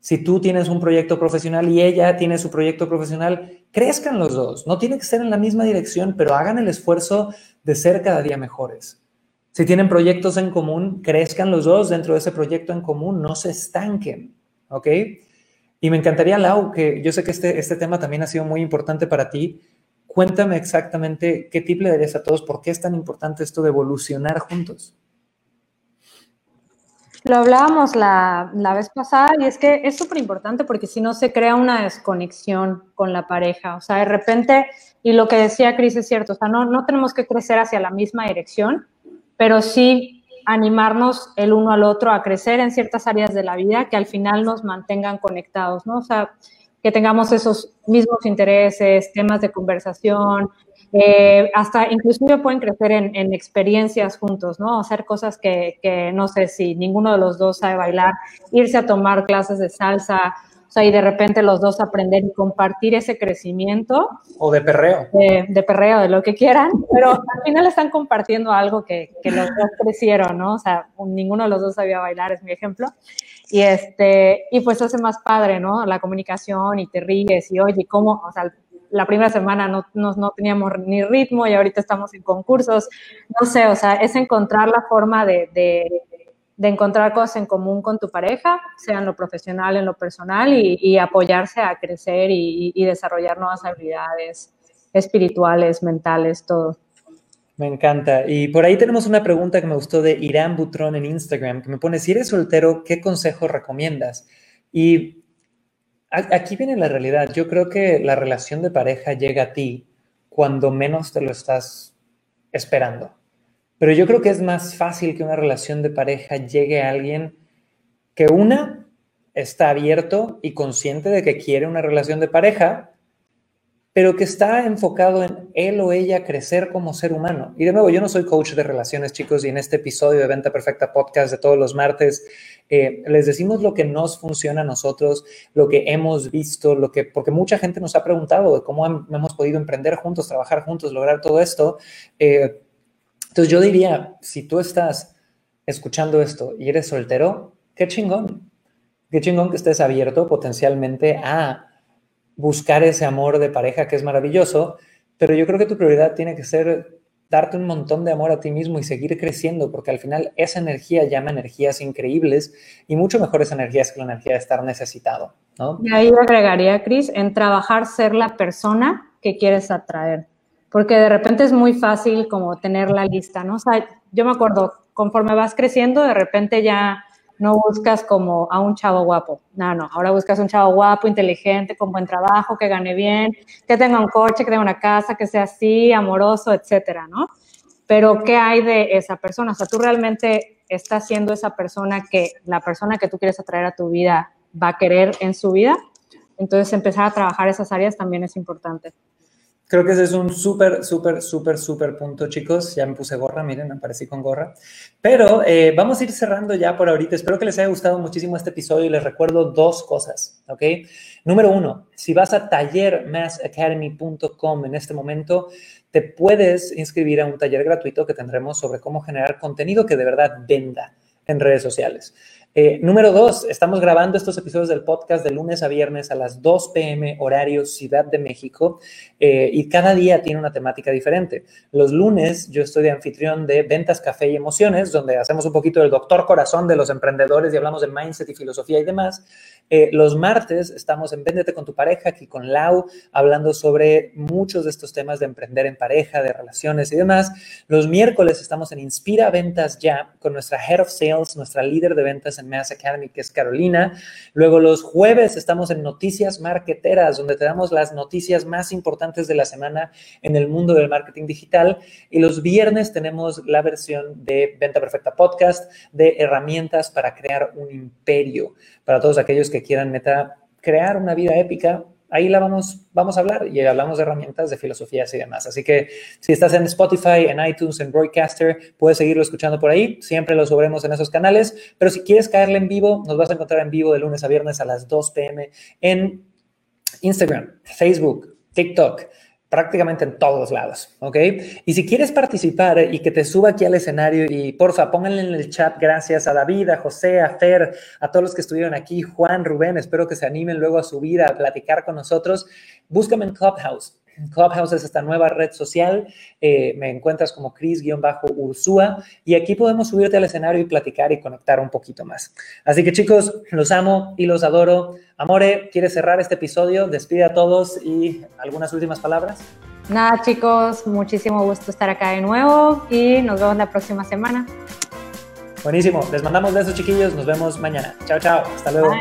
Si tú tienes un proyecto profesional y ella tiene su proyecto profesional, crezcan los dos. No tiene que ser en la misma dirección, pero hagan el esfuerzo de ser cada día mejores. Si tienen proyectos en común, crezcan los dos dentro de ese proyecto en común, no se estanquen, ¿ok? Y me encantaría, Lau, que yo sé que este, este tema también ha sido muy importante para ti. Cuéntame exactamente qué tip le darías a todos, por qué es tan importante esto de evolucionar juntos. Lo hablábamos la, vez pasada y es que es súper importante porque si no se crea una desconexión con la pareja. O sea, de repente, y lo que decía Cris es cierto, o sea, no, no tenemos que crecer hacia la misma dirección, pero sí animarnos el uno al otro a crecer en ciertas áreas de la vida que al final nos mantengan conectados, ¿no? O sea, que tengamos esos mismos intereses, temas de conversación, eh, hasta inclusive pueden crecer en, experiencias juntos, ¿no? Hacer cosas que, que, no sé si ninguno de los dos sabe bailar, irse a tomar clases de salsa, o sea, y de repente los dos aprender y compartir ese crecimiento. O de perreo. De, perreo, de lo que quieran, pero al final están compartiendo algo que, que, los dos crecieron, ¿no? O sea, ninguno de los dos sabía bailar, es mi ejemplo. Y, este, y pues hace más padre, ¿no? La comunicación y te ríes y oye, ¿cómo? O sea, la primera semana no, no, teníamos ni ritmo y ahorita estamos en concursos. No sé, o sea, es encontrar la forma de, de, encontrar cosas en común con tu pareja, sea en lo profesional, en lo personal, y, apoyarse a crecer y, y, desarrollar nuevas habilidades espirituales, mentales, todo. Me encanta. Y por ahí tenemos una pregunta que me gustó de Irán Butrón en Instagram, que me pone, si eres soltero, ¿qué consejo recomiendas? Y Aquí viene la realidad. Yo creo que la relación de pareja llega a ti cuando menos te lo estás esperando. Pero yo creo que es más fácil que una relación de pareja llegue a alguien que una está abierto y consciente de que quiere una relación de pareja, pero que está enfocado en él o ella crecer como ser humano. Y de nuevo, yo no soy coach de relaciones, chicos, y en este episodio de Venta Perfecta Podcast de todos los martes, eh, les decimos lo que nos funciona a nosotros, lo que hemos visto, lo que, porque mucha gente nos ha preguntado cómo hemos podido emprender juntos, trabajar juntos, lograr todo esto. Eh, entonces yo diría, si tú estás escuchando esto y eres soltero, qué chingón, qué chingón que estés abierto potencialmente a buscar ese amor de pareja que es maravilloso, pero yo creo que tu prioridad tiene que ser darte un montón de amor a ti mismo y seguir creciendo, porque al final esa energía llama energías increíbles y mucho mejores energías que la energía de estar necesitado, ¿no? Y ahí agregaría, Cris, en trabajar ser la persona que quieres atraer, porque de repente es muy fácil como tener la lista, ¿no? O sea, yo me acuerdo, conforme vas creciendo, de repente ya no buscas como a un chavo guapo. No, no, ahora buscas un chavo guapo, inteligente, con buen trabajo, que gane bien, que tenga un coche, que tenga una casa, que sea así, amoroso, etcétera, ¿no? pero ¿qué hay de esa persona? O sea, tú realmente estás siendo esa persona que la persona que tú quieres atraer a tu vida va a querer en su vida. Entonces, empezar a trabajar esas áreas también es importante. Creo que ese es un súper, súper, súper, súper punto, chicos. Ya me puse gorra, miren, aparecí con gorra. Pero eh, vamos a ir cerrando ya por ahorita. Espero que les haya gustado muchísimo este episodio y les recuerdo dos cosas, ¿ok? Número uno, si vas a tallermassacademy.com en este momento, te puedes inscribir a un taller gratuito que tendremos sobre cómo generar contenido que de verdad venda en redes sociales. Eh, número dos, estamos grabando estos episodios del podcast de lunes a viernes a las 2 pm horario Ciudad de México eh, y cada día tiene una temática diferente. Los lunes yo estoy de anfitrión de Ventas, Café y Emociones, donde hacemos un poquito del doctor corazón de los emprendedores y hablamos de mindset y filosofía y demás. Eh, los martes estamos en Véndete con tu pareja, aquí con Lau, hablando sobre muchos de estos temas de emprender en pareja, de relaciones y demás. Los miércoles estamos en Inspira Ventas Ya con nuestra Head of Sales, nuestra líder de ventas en Mass Academy, que es Carolina. Luego los jueves estamos en Noticias Marqueteras, donde te damos las noticias más importantes de la semana en el mundo del marketing digital. Y los viernes tenemos la versión de Venta Perfecta Podcast, de herramientas para crear un imperio, para todos aquellos que quieran neta crear una vida épica ahí la vamos, vamos a hablar y hablamos de herramientas, de filosofías y demás. Así que si estás en Spotify, en iTunes, en Broadcaster, puedes seguirlo escuchando por ahí. Siempre lo subiremos en esos canales. Pero si quieres caerle en vivo, nos vas a encontrar en vivo de lunes a viernes a las 2 p.m. en Instagram, Facebook, TikTok prácticamente en todos lados, ¿ok? Y si quieres participar y que te suba aquí al escenario y porfa, pónganle en el chat gracias a David, a José, a Fer, a todos los que estuvieron aquí, Juan, Rubén, espero que se animen luego a subir, a platicar con nosotros. Búscame en Clubhouse. Clubhouse es esta nueva red social. Eh, me encuentras como Chris-Ursúa y aquí podemos subirte al escenario y platicar y conectar un poquito más. Así que chicos, los amo y los adoro. Amore, ¿quieres cerrar este episodio? Despide a todos y algunas últimas palabras. Nada, chicos, muchísimo gusto estar acá de nuevo y nos vemos la próxima semana. Buenísimo, les mandamos besos chiquillos, nos vemos mañana. Chao, chao, hasta luego.